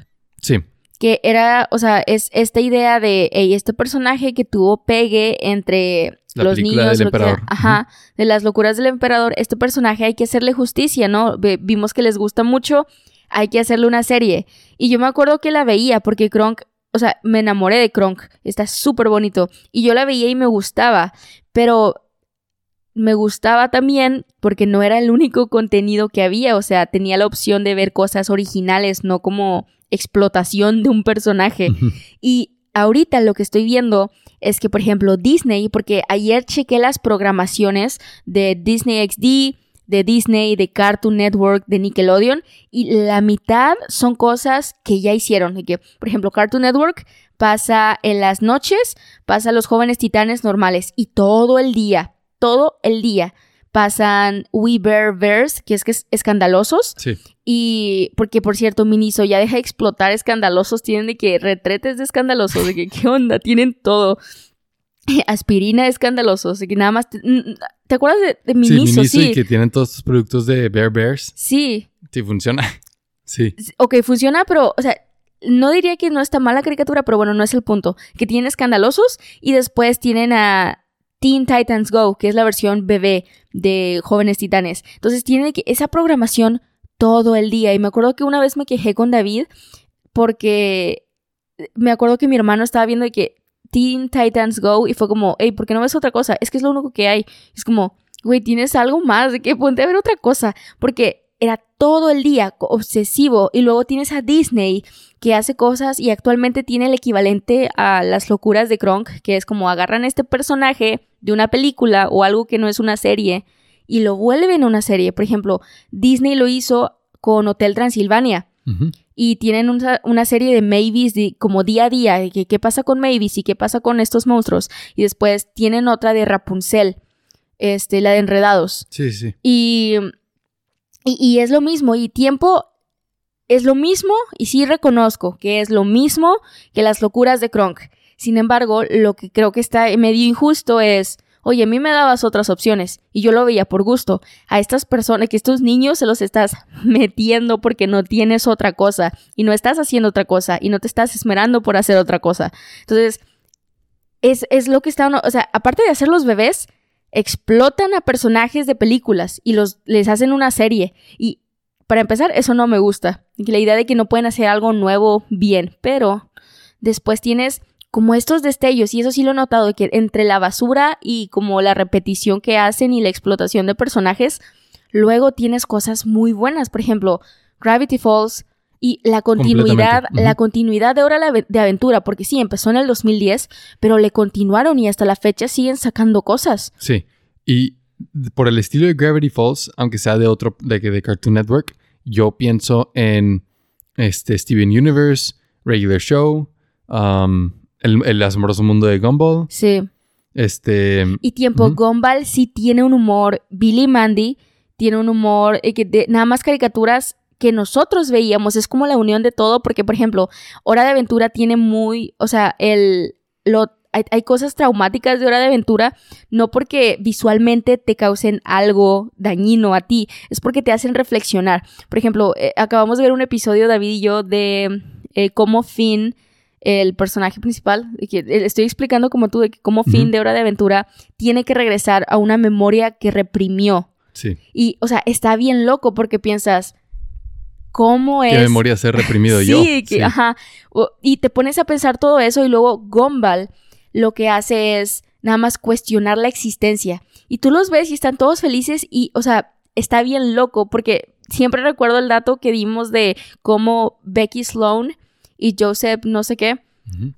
Speaker 1: Sí,
Speaker 2: Que era, o sea, es esta idea de, hey, este personaje que tuvo pegue entre
Speaker 1: La
Speaker 2: los
Speaker 1: película
Speaker 2: niños,
Speaker 1: del
Speaker 2: lo que-
Speaker 1: emperador.
Speaker 2: ajá, de las locuras del emperador, este personaje hay que hacerle justicia, ¿no? Vimos que les gusta mucho, hay que hacerle una serie. Y yo me acuerdo que la veía porque Kronk, o sea, me enamoré de Kronk, está súper bonito. Y yo la veía y me gustaba, pero me gustaba también porque no era el único contenido que había, o sea, tenía la opción de ver cosas originales, no como explotación de un personaje. Y ahorita lo que estoy viendo es que, por ejemplo, Disney, porque ayer chequé las programaciones de Disney XD, de Disney, de Cartoon Network, de Nickelodeon, y la mitad son cosas que ya hicieron. que, por ejemplo, Cartoon Network pasa en las noches, pasa los jóvenes titanes normales, y todo el día, todo el día pasan We Bear Bears, que es que es escandalosos,
Speaker 1: sí.
Speaker 2: y porque, por cierto, Miniso ya deja de explotar escandalosos. Tienen de que retretes de escandalosos. De que, ¿qué onda? Tienen todo. aspirina escandaloso. Así que nada más. ¿Te, ¿te acuerdas de, de
Speaker 1: Sí,
Speaker 2: Miniso?
Speaker 1: Miniso
Speaker 2: Sí.
Speaker 1: y que tienen todos estos productos de Bear Bears.
Speaker 2: Sí.
Speaker 1: Sí, funciona. Sí.
Speaker 2: Ok, funciona, pero, o sea, no diría que no está mala caricatura, pero bueno, no es el punto. Que tienen escandalosos y después tienen a Teen Titans Go, que es la versión bebé de Jóvenes Titanes. Entonces tiene que esa programación todo el día. Y me acuerdo que una vez me quejé con David porque me acuerdo que mi hermano estaba viendo que Teen Titans Go y fue como, hey, ¿por qué no ves otra cosa? Es que es lo único que hay. Es como, güey, tienes algo más, de que ponte a ver otra cosa. Porque era todo el día obsesivo. Y luego tienes a Disney que hace cosas y actualmente tiene el equivalente a las locuras de Kronk, que es como agarran este personaje de una película o algo que no es una serie y lo vuelven una serie. Por ejemplo, Disney lo hizo con Hotel Transilvania y tienen una, una serie de Mavis de, como día a día, de que qué pasa con Mavis y qué pasa con estos monstruos. Y después tienen otra de Rapunzel, este, la de Enredados.
Speaker 1: Sí, sí.
Speaker 2: Y, y, y es lo mismo, y tiempo es lo mismo, y sí reconozco que es lo mismo que las locuras de Kronk. Sin embargo, lo que creo que está medio injusto es, oye, a mí me dabas otras opciones, y yo lo veía por gusto. A estas personas, que estos niños se los estás metiendo porque no tienes otra cosa, y no estás haciendo otra cosa, y no te estás esmerando por hacer otra cosa. Entonces, es, es lo que está, o sea, aparte de hacer los bebés, explotan a personajes de películas y los les hacen una serie. Y para empezar eso no me gusta. La idea de que no pueden hacer algo nuevo bien pero después tienes como estos destellos y eso sí lo he notado que entre la basura y como la repetición que hacen y la explotación de personajes luego tienes cosas muy buenas. Por ejemplo Gravity Falls y la continuidad, la continuidad de Hora de Aventura, porque sí, empezó en el 2010, pero le continuaron y hasta la fecha siguen sacando cosas.
Speaker 1: Sí. Y por el estilo de Gravity Falls, aunque sea de otro, de, de Cartoon Network, yo pienso en este Steven Universe, Regular Show, um, el, el asombroso mundo de Gumball,
Speaker 2: Sí.
Speaker 1: este...
Speaker 2: Y tiempo. Gumball sí tiene un humor, Billy Mandy tiene un humor, eh, que de- nada más caricaturas que nosotros veíamos, es como la unión de todo, porque por ejemplo, Hora de Aventura tiene muy, o sea, el, lo, hay, hay cosas traumáticas de Hora de Aventura, no porque visualmente te causen algo dañino a ti, es porque te hacen reflexionar. Por ejemplo, eh, acabamos de ver un episodio, David y yo, de eh, cómo Finn, el personaje principal, que, eh, estoy explicando como tú, de que cómo Finn
Speaker 1: Ujú.
Speaker 2: de Hora de Aventura tiene que regresar a una memoria que reprimió.
Speaker 1: Sí.
Speaker 2: Y, o sea, está bien loco porque piensas, ¿cómo es?
Speaker 1: ¿Qué memoria ser reprimido
Speaker 2: sí,
Speaker 1: yo?
Speaker 2: que- ajá. O- Y te pones a pensar todo eso y luego Gumball lo que hace es nada más cuestionar la existencia. Y tú los ves y están todos felices y, o sea, está bien loco porque siempre recuerdo el dato que dimos de cómo Becky Sloan y Joseph no sé qué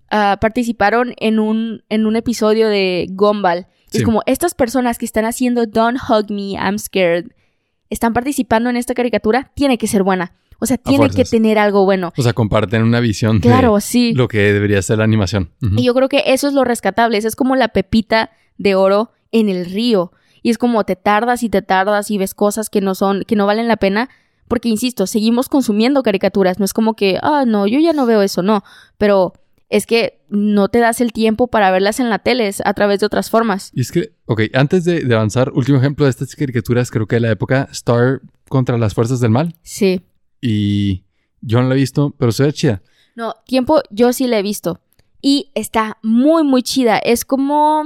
Speaker 2: ah, participaron en un, en un episodio de Gumball. Es
Speaker 1: Sí.
Speaker 2: como estas personas que están haciendo Don't Hug Me, I'm Scared, están participando en esta caricatura, tiene que ser buena. O sea, tiene que tener algo bueno.
Speaker 1: O sea, comparten una visión
Speaker 2: Claro,
Speaker 1: de
Speaker 2: sí.
Speaker 1: lo que debería ser la animación.
Speaker 2: Y yo creo que eso es lo rescatable. Esa es como la pepita de oro en el río. Y es como te tardas y te tardas y ves cosas que no son, que no valen la pena. Porque, insisto, seguimos consumiendo caricaturas. No es como que, ah, no, yo ya no veo eso, no. Pero es que no te das el tiempo para verlas en la tele a través de otras formas.
Speaker 1: Y es que, ok, antes de, de avanzar, último ejemplo de estas caricaturas, creo que de la época Star contra las fuerzas del mal.
Speaker 2: Sí.
Speaker 1: Y yo no la he visto, pero se ve chida.
Speaker 2: No, tiempo yo sí la he visto. Y está muy, muy chida. Es como...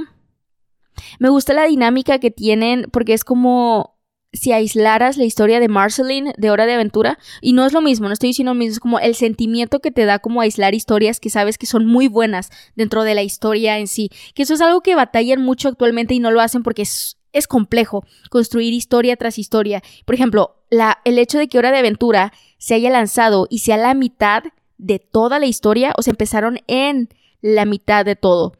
Speaker 2: Me gusta la dinámica que tienen porque es como si aislaras la historia de Marceline de Hora de Aventura. Y no es lo mismo, no estoy diciendo lo mismo, es como el sentimiento que te da como aislar historias que sabes que son muy buenas dentro de la historia en sí. Que eso es algo que batallan mucho actualmente y no lo hacen porque es, es complejo construir historia tras historia. Por ejemplo, la, el hecho de que Hora de Aventura se haya lanzado y sea la mitad de toda la historia, o sea, empezaron en la mitad de todo.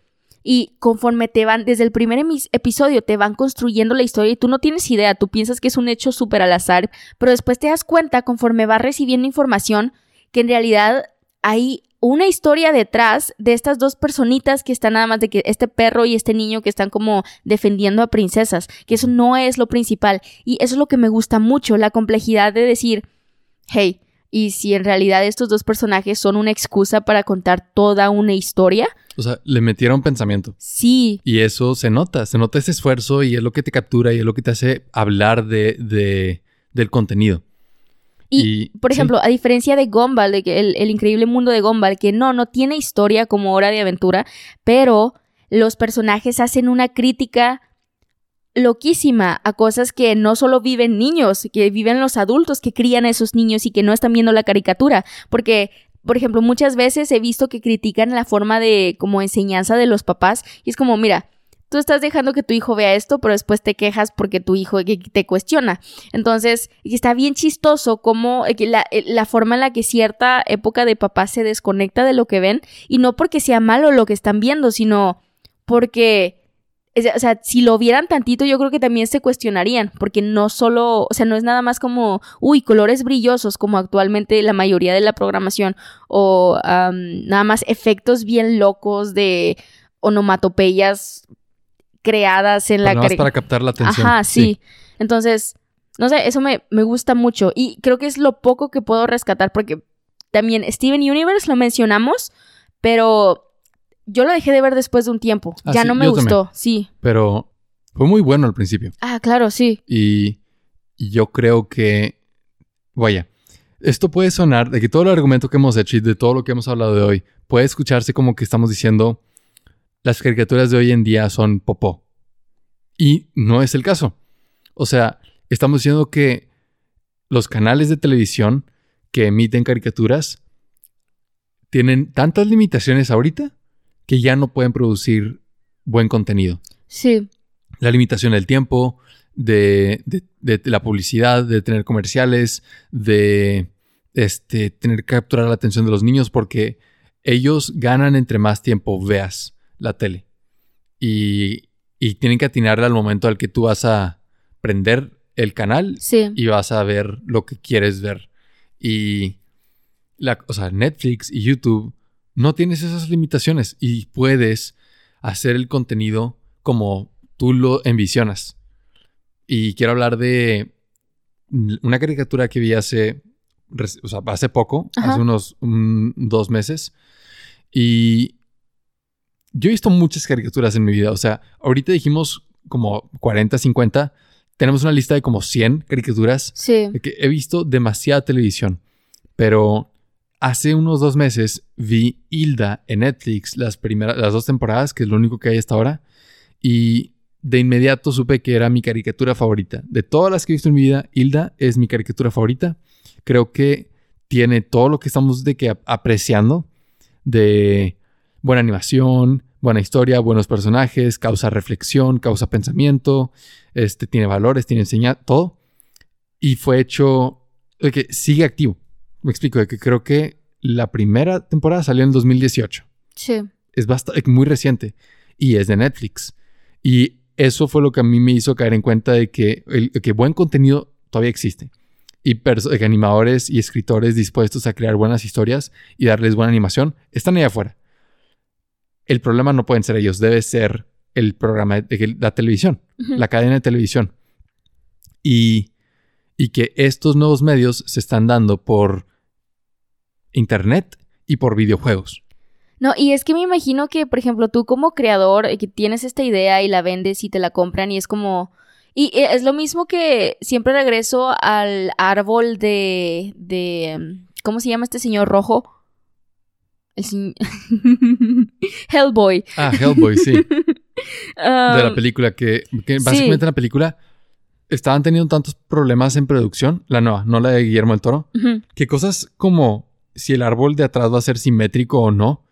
Speaker 2: Y conforme te van, desde el primer episodio, te van construyendo la historia y tú no tienes idea, tú piensas que es un hecho súper al azar, pero después te das cuenta, conforme vas recibiendo información, que en realidad hay una historia detrás de estas dos personitas que están nada más de que este perro y este niño que están como defendiendo a princesas, que eso no es lo principal. Y eso es lo que me gusta mucho, la complejidad de decir, hey, y si en realidad estos dos personajes son una excusa para contar toda una historia.
Speaker 1: O sea, le metieron pensamiento.
Speaker 2: Sí.
Speaker 1: Y eso se nota, se nota ese esfuerzo y es lo que te captura y es lo que te hace hablar de, de del contenido.
Speaker 2: Y, por ejemplo, a diferencia de Gumball, de que el, el, increíble mundo de Gumball, que no, no tiene historia como hora de aventura, pero los personajes hacen una crítica loquísima a cosas que no solo viven niños, que viven los adultos que crían a esos niños y que no están viendo la caricatura, porque por ejemplo, muchas veces he visto que critican la forma de como enseñanza de los papás y es como, mira, tú estás dejando que tu hijo vea esto, pero después te quejas porque tu hijo te cuestiona. Entonces, está bien chistoso como eh, la, eh, la forma en la que cierta época de papá se desconecta de lo que ven y no porque sea malo lo que están viendo, sino porque o sea, si lo vieran tantito, yo creo que también se cuestionarían, porque no solo, o sea, no es nada más como, uy, colores brillosos, como actualmente la mayoría de la programación, o nada más efectos bien locos de onomatopeyas creadas en la...
Speaker 1: Nada más para captar la atención.
Speaker 2: Ajá, sí. Entonces, no sé, eso me, me gusta mucho, y creo que es lo poco que puedo rescatar, porque también Steven Universe lo mencionamos, pero yo lo dejé de ver después de un tiempo.
Speaker 1: Ah,
Speaker 2: ya
Speaker 1: sí,
Speaker 2: no me gustó,
Speaker 1: también.
Speaker 2: sí.
Speaker 1: Pero fue muy bueno al principio.
Speaker 2: Ah, claro, sí.
Speaker 1: Y, y yo creo que, vaya, esto puede sonar, de que todo el argumento que hemos hecho y de todo lo que hemos hablado de hoy, puede escucharse como que estamos diciendo, las caricaturas de hoy en día son popó. Y no es el caso. O sea, estamos diciendo que los canales de televisión que emiten caricaturas tienen tantas limitaciones ahorita que ya no pueden producir buen contenido.
Speaker 2: Sí.
Speaker 1: La limitación del tiempo, de, de, de la publicidad, de tener comerciales, de este, tener que capturar la atención de los niños porque ellos ganan entre más tiempo veas la tele. Y, y tienen que atinarle al momento al que tú vas a prender el canal
Speaker 2: Sí.
Speaker 1: y vas a ver lo que quieres ver. Y la, o sea, Netflix y YouTube no tienes esas limitaciones y puedes hacer el contenido como tú lo envisionas. Y quiero hablar de una caricatura que vi hace, o sea, hace poco,
Speaker 2: Ajá.
Speaker 1: hace unos un- dos meses. Y yo he visto muchas caricaturas en mi vida. O sea, ahorita dijimos como 40, 50. Tenemos una lista de como 100 caricaturas
Speaker 2: Sí.
Speaker 1: de que he visto demasiada televisión, pero hace unos dos meses vi Hilda en Netflix, las primeras, las dos temporadas, que es lo único que hay hasta ahora, y de inmediato supe que era mi caricatura favorita. De todas las que he visto en mi vida, Hilda es mi caricatura favorita. Creo que tiene todo lo que estamos de que ap- apreciando, de buena animación, buena historia, buenos personajes, causa reflexión, causa pensamiento, este, tiene valores, tiene enseñanza, todo. Y fue hecho que sigue activo. Me explico, de que creo que la primera temporada salió en 2018.
Speaker 2: Sí.
Speaker 1: Es bastante, muy reciente y es de Netflix. Y eso fue lo que a mí me hizo caer en cuenta de que, el, que buen contenido todavía existe. Y animadores y escritores dispuestos a crear buenas historias y darles buena animación están ahí afuera. El problema no pueden ser ellos, debe ser el programa de que- la televisión la cadena de televisión. Y, y que estos nuevos medios se están dando por internet y por videojuegos.
Speaker 2: No, y es que me imagino que, por ejemplo, tú como creador, eh, que tienes esta idea y la vendes y te la compran y es como... Y eh, es lo mismo que siempre regreso al árbol de... de em, ¿Cómo se llama este señor rojo? El señ- Hellboy.
Speaker 1: Ah, Hellboy, sí. de la
Speaker 2: Um,
Speaker 1: película que, que
Speaker 2: sí.
Speaker 1: básicamente en la película estaban teniendo tantos problemas en producción, la nueva, no la de Guillermo del Toro, que cosas como si el árbol de atrás va a ser simétrico o no,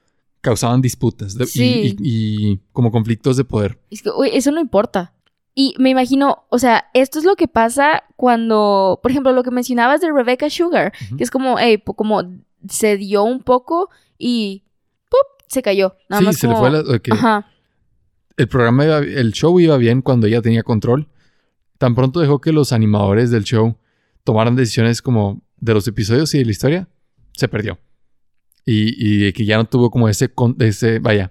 Speaker 1: causaban disputas de- y-
Speaker 2: Sí.
Speaker 1: y- y como conflictos de poder.
Speaker 2: Es que, uy, eso no importa. Y me imagino, o sea, esto es lo que pasa cuando, por ejemplo, lo que mencionabas de Rebecca Sugar, que es como, hey, como se dio un poco y ¡pup! se cayó. Nada
Speaker 1: sí,
Speaker 2: más
Speaker 1: se le fue la,
Speaker 2: Ajá,
Speaker 1: el programa, iba- el show iba bien cuando ella tenía control. Tan pronto dejó que los animadores del show tomaran decisiones como de los episodios y de la historia, se perdió. Y, y que ya no tuvo como ese, ese, vaya,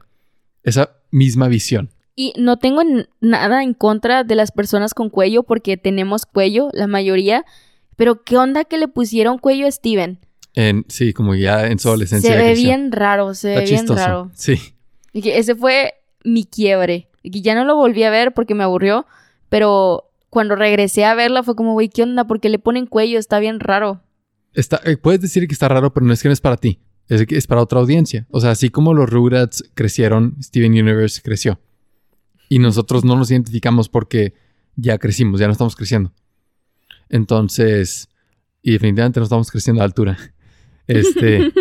Speaker 1: esa misma visión.
Speaker 2: Y no tengo nada en contra de las personas con cuello porque tenemos cuello, la mayoría. Pero ¿qué onda que le pusieron cuello a Steven?
Speaker 1: En, sí, como ya en su adolescencia.
Speaker 2: Se ve bien raro, se
Speaker 1: Está
Speaker 2: ve bien
Speaker 1: chistoso.
Speaker 2: raro.
Speaker 1: Sí.
Speaker 2: Y que ese fue mi quiebre. Y que ya no lo volví a ver porque me aburrió, pero cuando regresé a verla fue como, güey, ¿qué onda? ¿Por qué le ponen cuello? Está bien raro.
Speaker 1: Está, eh, puedes decir que está raro, pero no es que no es para ti. Es que es para otra audiencia. O sea, así como los Rugrats crecieron, Steven Universe creció. Y nosotros no nos identificamos porque ya crecimos, ya no estamos creciendo. Entonces, y definitivamente no estamos creciendo a altura. Este,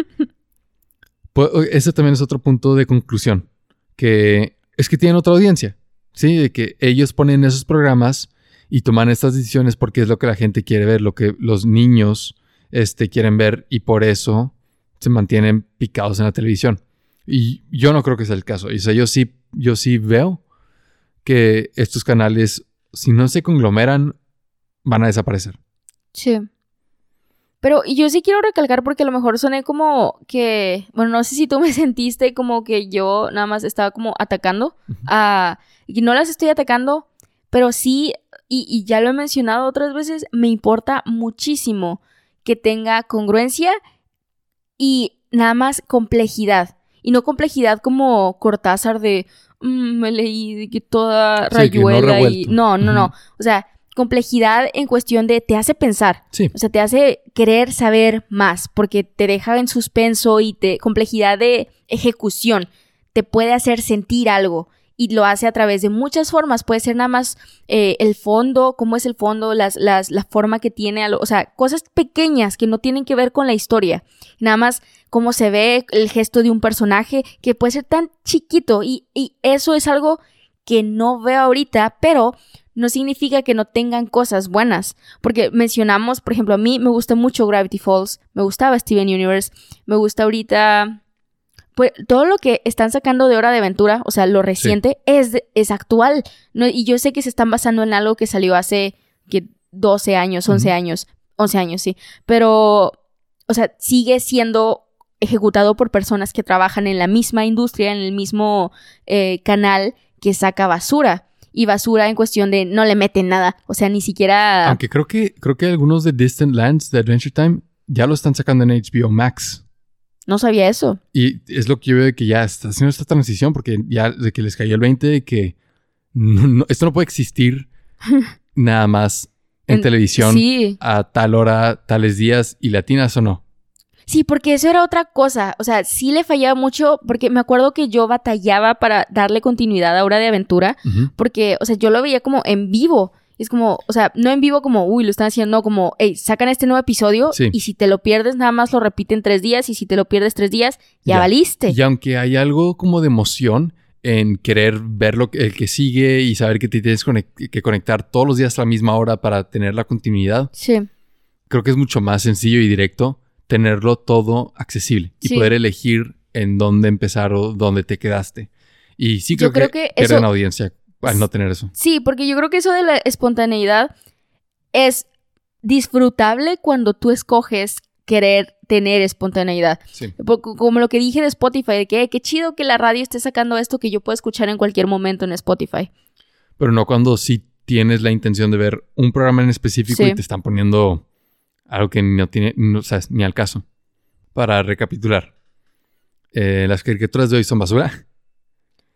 Speaker 1: ese también es otro punto de conclusión, que es que tienen otra audiencia, ¿sí? De que ellos ponen esos programas y toman estas decisiones porque es lo que la gente quiere ver, lo que los niños este, quieren ver y por eso se mantienen picados en la televisión. Y yo no creo que sea el caso. O sea, yo sí, yo sí veo que estos canales, si no se conglomeran, van a desaparecer.
Speaker 2: Sí. Pero yo sí quiero recalcar porque a lo mejor soné como que, bueno, no sé si tú me sentiste como que yo nada más estaba como atacando a... Y no las estoy atacando, pero sí, y, y ya lo he mencionado otras veces, me importa muchísimo que tenga congruencia y nada más complejidad. Y no complejidad como Cortázar de "Mm, me leí de que toda
Speaker 1: Sí, que no
Speaker 2: rayuela y. No, no. O sea, complejidad en cuestión de te hace pensar.
Speaker 1: Sí.
Speaker 2: O sea, te hace querer saber más porque te deja en suspenso y te complejidad de ejecución te puede hacer sentir algo y lo hace a través de muchas formas. Puede ser nada más eh, el fondo, cómo es el fondo, las, las, la forma que tiene, o sea, cosas pequeñas que no tienen que ver con la historia. Nada más cómo se ve el gesto de un personaje que puede ser tan chiquito y, y eso es algo que no veo ahorita, pero no significa que no tengan cosas buenas. Porque mencionamos, por ejemplo, a mí me gusta mucho Gravity Falls, me gustaba Steven Universe, me gusta ahorita. Pues todo lo que están sacando de Hora de Aventura, o sea, lo reciente, es, es actual. ¿no? Y yo sé que se están basando en algo que salió hace que 12 años, 11
Speaker 1: Ujú.
Speaker 2: años, 11 años, sí. Pero, o sea, sigue siendo ejecutado por personas que trabajan en la misma industria, en el mismo eh, canal que saca basura. Y basura en cuestión de no le meten nada. O sea, ni siquiera.
Speaker 1: Aunque creo que, creo que algunos de Distant Lands de Adventure Time ya lo están sacando en HBO Max.
Speaker 2: No sabía eso.
Speaker 1: Y es lo que yo veo de que ya está haciendo esta transición porque ya de que les cayó el 20 de que no- no- esto no puede existir nada más en,
Speaker 2: En-
Speaker 1: televisión
Speaker 2: Sí.
Speaker 1: a tal hora, tales días y latinas o no.
Speaker 2: Sí, porque eso era otra cosa. O sea, sí le fallaba mucho porque me acuerdo que yo batallaba para darle continuidad a Hora de Aventura. Porque, o sea, yo lo veía como en vivo. Y Es como, o sea, no en vivo como, uy, lo están haciendo, no, como, hey, sacan este nuevo episodio
Speaker 1: Sí.
Speaker 2: y si te lo pierdes, nada más lo repiten tres días y si te lo pierdes tres días, ya,
Speaker 1: Ya.
Speaker 2: valiste.
Speaker 1: Y aunque hay algo como de emoción en querer ver lo que, el que sigue y saber que te tienes que conectar todos los días a la misma hora para tener la continuidad,
Speaker 2: Sí,
Speaker 1: creo que es mucho más sencillo y directo tenerlo todo accesible y
Speaker 2: Sí.
Speaker 1: poder elegir en dónde empezar o dónde te quedaste. Y sí creo,
Speaker 2: Yo creo
Speaker 1: que,
Speaker 2: que eso-
Speaker 1: audiencia al no tener eso.
Speaker 2: sí, porque yo creo que eso de la espontaneidad es disfrutable cuando tú escoges querer tener espontaneidad.
Speaker 1: Sí.
Speaker 2: Como lo que dije de Spotify, de que "Eh, qué chido que la radio esté sacando esto que yo puedo escuchar en cualquier momento en Spotify.
Speaker 1: Pero no cuando sí tienes la intención de ver un programa en específico
Speaker 2: Sí.
Speaker 1: y te están poniendo algo que no tiene, no, o sea, ni al caso. Para recapitular, eh, las caricaturas de hoy son basura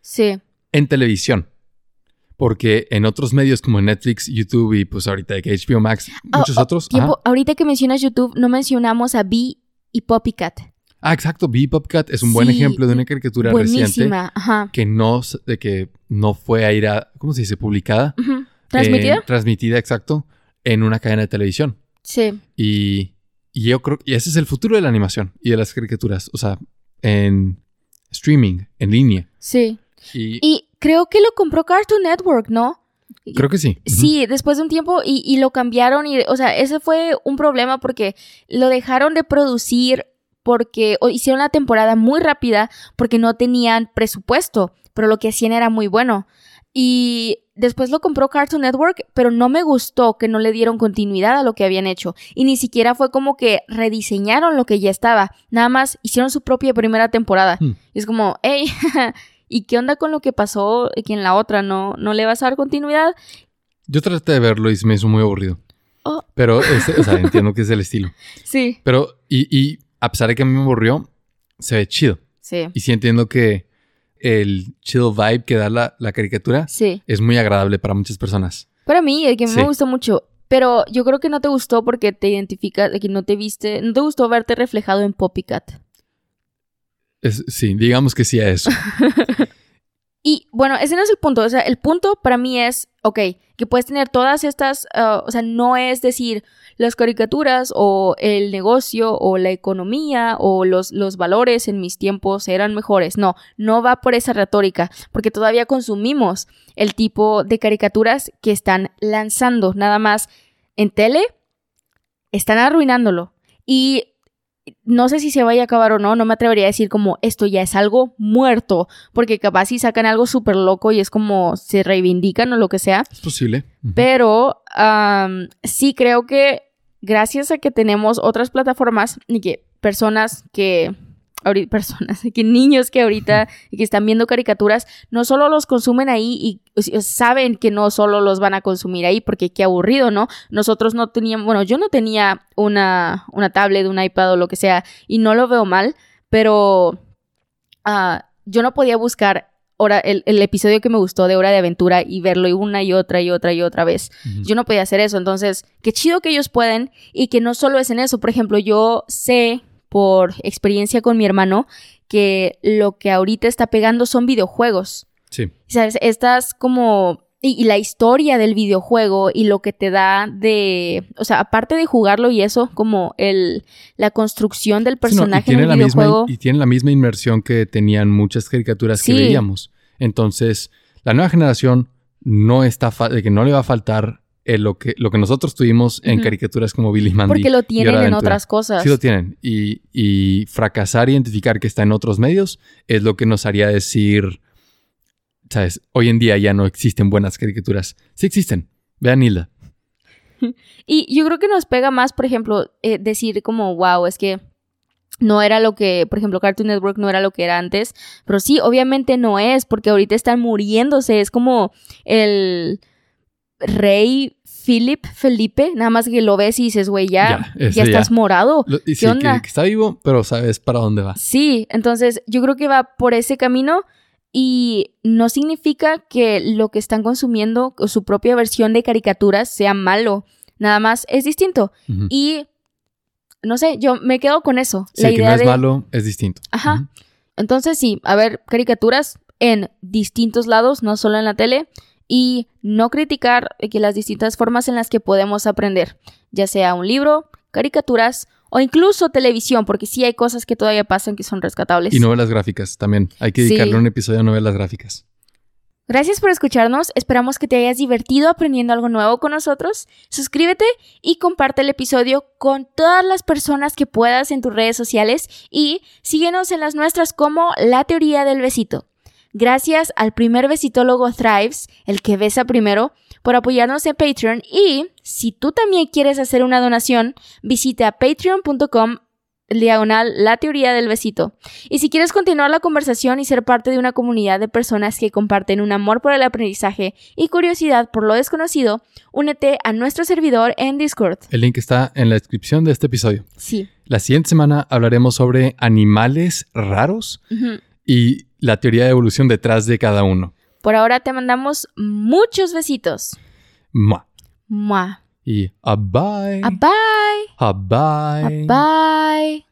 Speaker 2: Sí.
Speaker 1: en televisión. Porque en otros medios como Netflix, YouTube y pues ahorita que HBO Max,
Speaker 2: Ah,
Speaker 1: muchos
Speaker 2: ah,
Speaker 1: otros.
Speaker 2: Tiempo,
Speaker 1: ajá.
Speaker 2: ahorita que mencionas YouTube, no mencionamos a Bee y Poppycat.
Speaker 1: Ah, exacto. Bebopcat es un buen ejemplo de una caricatura reciente
Speaker 2: ajá.
Speaker 1: que no, de que no fue a ir a, ¿cómo se dice? Publicada.
Speaker 2: ¿Transmitida?
Speaker 1: Transmitida, exacto, en una cadena de televisión.
Speaker 2: Sí.
Speaker 1: Y, y yo creo y ese es el futuro de la animación y de las caricaturas. O sea, en streaming, en línea.
Speaker 2: Sí.
Speaker 1: Y,
Speaker 2: Y creo que lo compró Cartoon Network, ¿no?
Speaker 1: creo que sí.
Speaker 2: Sí, después de un tiempo y, y lo cambiaron y, o sea, ese fue un problema porque lo dejaron de producir porque o hicieron la temporada muy rápida porque no tenían presupuesto, pero lo que hacían era muy bueno. Y después lo compró Cartoon Network, pero no me gustó que no le dieron continuidad a lo que habían hecho. Y ni siquiera fue como que rediseñaron lo que ya estaba. Nada más hicieron su propia primera temporada.
Speaker 1: Hmm.
Speaker 2: Y es como, hey, ¿y qué onda con lo que pasó que en la otra? ¿No, no le vas a dar continuidad?
Speaker 1: Yo traté de verlo y se me hizo muy aburrido.
Speaker 2: Oh.
Speaker 1: Pero, o sea, entiendo que es el estilo.
Speaker 2: Sí.
Speaker 1: Pero, y, y a pesar de que a mí me aburrió, se ve chido.
Speaker 2: Sí.
Speaker 1: Y sí entiendo que el chill vibe que da la, la caricatura
Speaker 2: Sí.
Speaker 1: es muy agradable para muchas personas.
Speaker 2: Para mí, el que a mí
Speaker 1: Sí.
Speaker 2: me gustó mucho. Pero yo creo que no te gustó porque te identificas, de que no te viste, no te gustó verte reflejado en Poppycat.
Speaker 1: Es, sí, digamos que sí a eso.
Speaker 2: Y bueno, ese no es el punto. O sea, el punto para mí es, ok, que puedes tener todas estas, ah, o sea, no es decir las caricaturas o el negocio o la economía o los, los valores en mis tiempos eran mejores. No, no va por esa retórica, porque todavía consumimos el tipo de caricaturas que están lanzando nada más en tele, están arruinándolo. Y no sé si se vaya a acabar o no, no me atrevería a decir como esto ya es algo muerto, porque capaz si sacan algo súper loco y es como se reivindican o lo que sea,
Speaker 1: Es posible.
Speaker 2: Pero sí creo que gracias a que tenemos otras plataformas y que personas que personas que niños que ahorita que están viendo caricaturas no solo los consumen ahí y o sea, saben que no solo los van a consumir ahí porque qué aburrido no nosotros no teníamos bueno yo no tenía una una tablet un iPad o lo que sea y no lo veo mal pero ah, yo no podía buscar hora, el, el episodio que me gustó de Hora de Aventura y verlo una y otra y otra y otra vez. Yo no podía hacer eso. Entonces, qué chido que ellos pueden y que no solo es en eso. Por ejemplo, yo sé por experiencia con mi hermano que lo que ahorita está pegando son videojuegos.
Speaker 1: Sí.
Speaker 2: ¿Sabes? Estas como... Y, y la historia del videojuego y lo que te da de... O sea, aparte de jugarlo y eso, como el, la construcción del
Speaker 1: Sí, no, y
Speaker 2: personaje
Speaker 1: tiene
Speaker 2: en el
Speaker 1: la misma- y tiene la misma inmersión que tenían muchas caricaturas
Speaker 2: Sí.
Speaker 1: que veíamos. Entonces, la nueva generación no está de que no le va a faltar eh, lo, que, lo que nosotros tuvimos en caricaturas como Billy Mandy.
Speaker 2: Porque lo tienen en
Speaker 1: Aventura.
Speaker 2: otras cosas.
Speaker 1: Sí lo tienen. Y, y fracasar identificar que está en otros medios es lo que nos haría decir, ¿sabes? Hoy en día ya no existen buenas caricaturas. Sí existen. Vean Hilda.
Speaker 2: Y yo creo que nos pega más, por ejemplo, eh, decir como, wow, es que no era lo que, por ejemplo, Cartoon Network no era lo que era antes, pero sí, obviamente no es, porque ahorita están muriéndose, es como el rey Philip, Felipe, nada más que lo ves y dices, güey, ya,
Speaker 1: Ya,
Speaker 2: ya,
Speaker 1: ese ya.
Speaker 2: estás morado.
Speaker 1: Lo- y sí,
Speaker 2: onda?
Speaker 1: Que, que está vivo, pero sabes para dónde va.
Speaker 2: Sí, entonces yo creo que va por ese camino y no significa que lo que están consumiendo su propia versión de caricaturas sea malo, nada más es distinto.
Speaker 1: Ujú.
Speaker 2: Y no sé, yo me quedo con eso.
Speaker 1: Sí,
Speaker 2: la
Speaker 1: que
Speaker 2: idea
Speaker 1: no es
Speaker 2: de.
Speaker 1: malo, es distinto.
Speaker 2: Ajá.
Speaker 1: Ujú.
Speaker 2: Entonces, sí, a ver, caricaturas en distintos lados, no solo en la tele. Y no criticar que las distintas formas en las que podemos aprender, ya sea un libro, caricaturas o incluso televisión, porque sí hay cosas que todavía pasan que son rescatables.
Speaker 1: Y novelas gráficas también. Hay que
Speaker 2: Sí.
Speaker 1: dedicarle un episodio a novelas gráficas.
Speaker 2: Gracias por escucharnos, esperamos que te hayas divertido aprendiendo algo nuevo con nosotros. Suscríbete y comparte el episodio con todas las personas que puedas en tus redes sociales y síguenos en las nuestras como La Teoría del Besito. Gracias al primer besitólogo Thrives, el que besa primero, por apoyarnos en Patreon y si tú también quieres hacer una donación, visita patreon.com diagonal la teoría del besito. Y si quieres continuar la conversación y ser parte de una comunidad de personas que comparten un amor por el aprendizaje y curiosidad por lo desconocido, únete a nuestro servidor en Discord.
Speaker 1: El link está en la descripción de este episodio.
Speaker 2: Sí.
Speaker 1: La siguiente semana hablaremos sobre animales raros y la teoría de evolución detrás de cada uno.
Speaker 2: Por ahora te mandamos muchos besitos.
Speaker 1: Mua.
Speaker 2: Mua.
Speaker 1: Y a bye.
Speaker 2: A bye.
Speaker 1: A bye.
Speaker 2: A bye.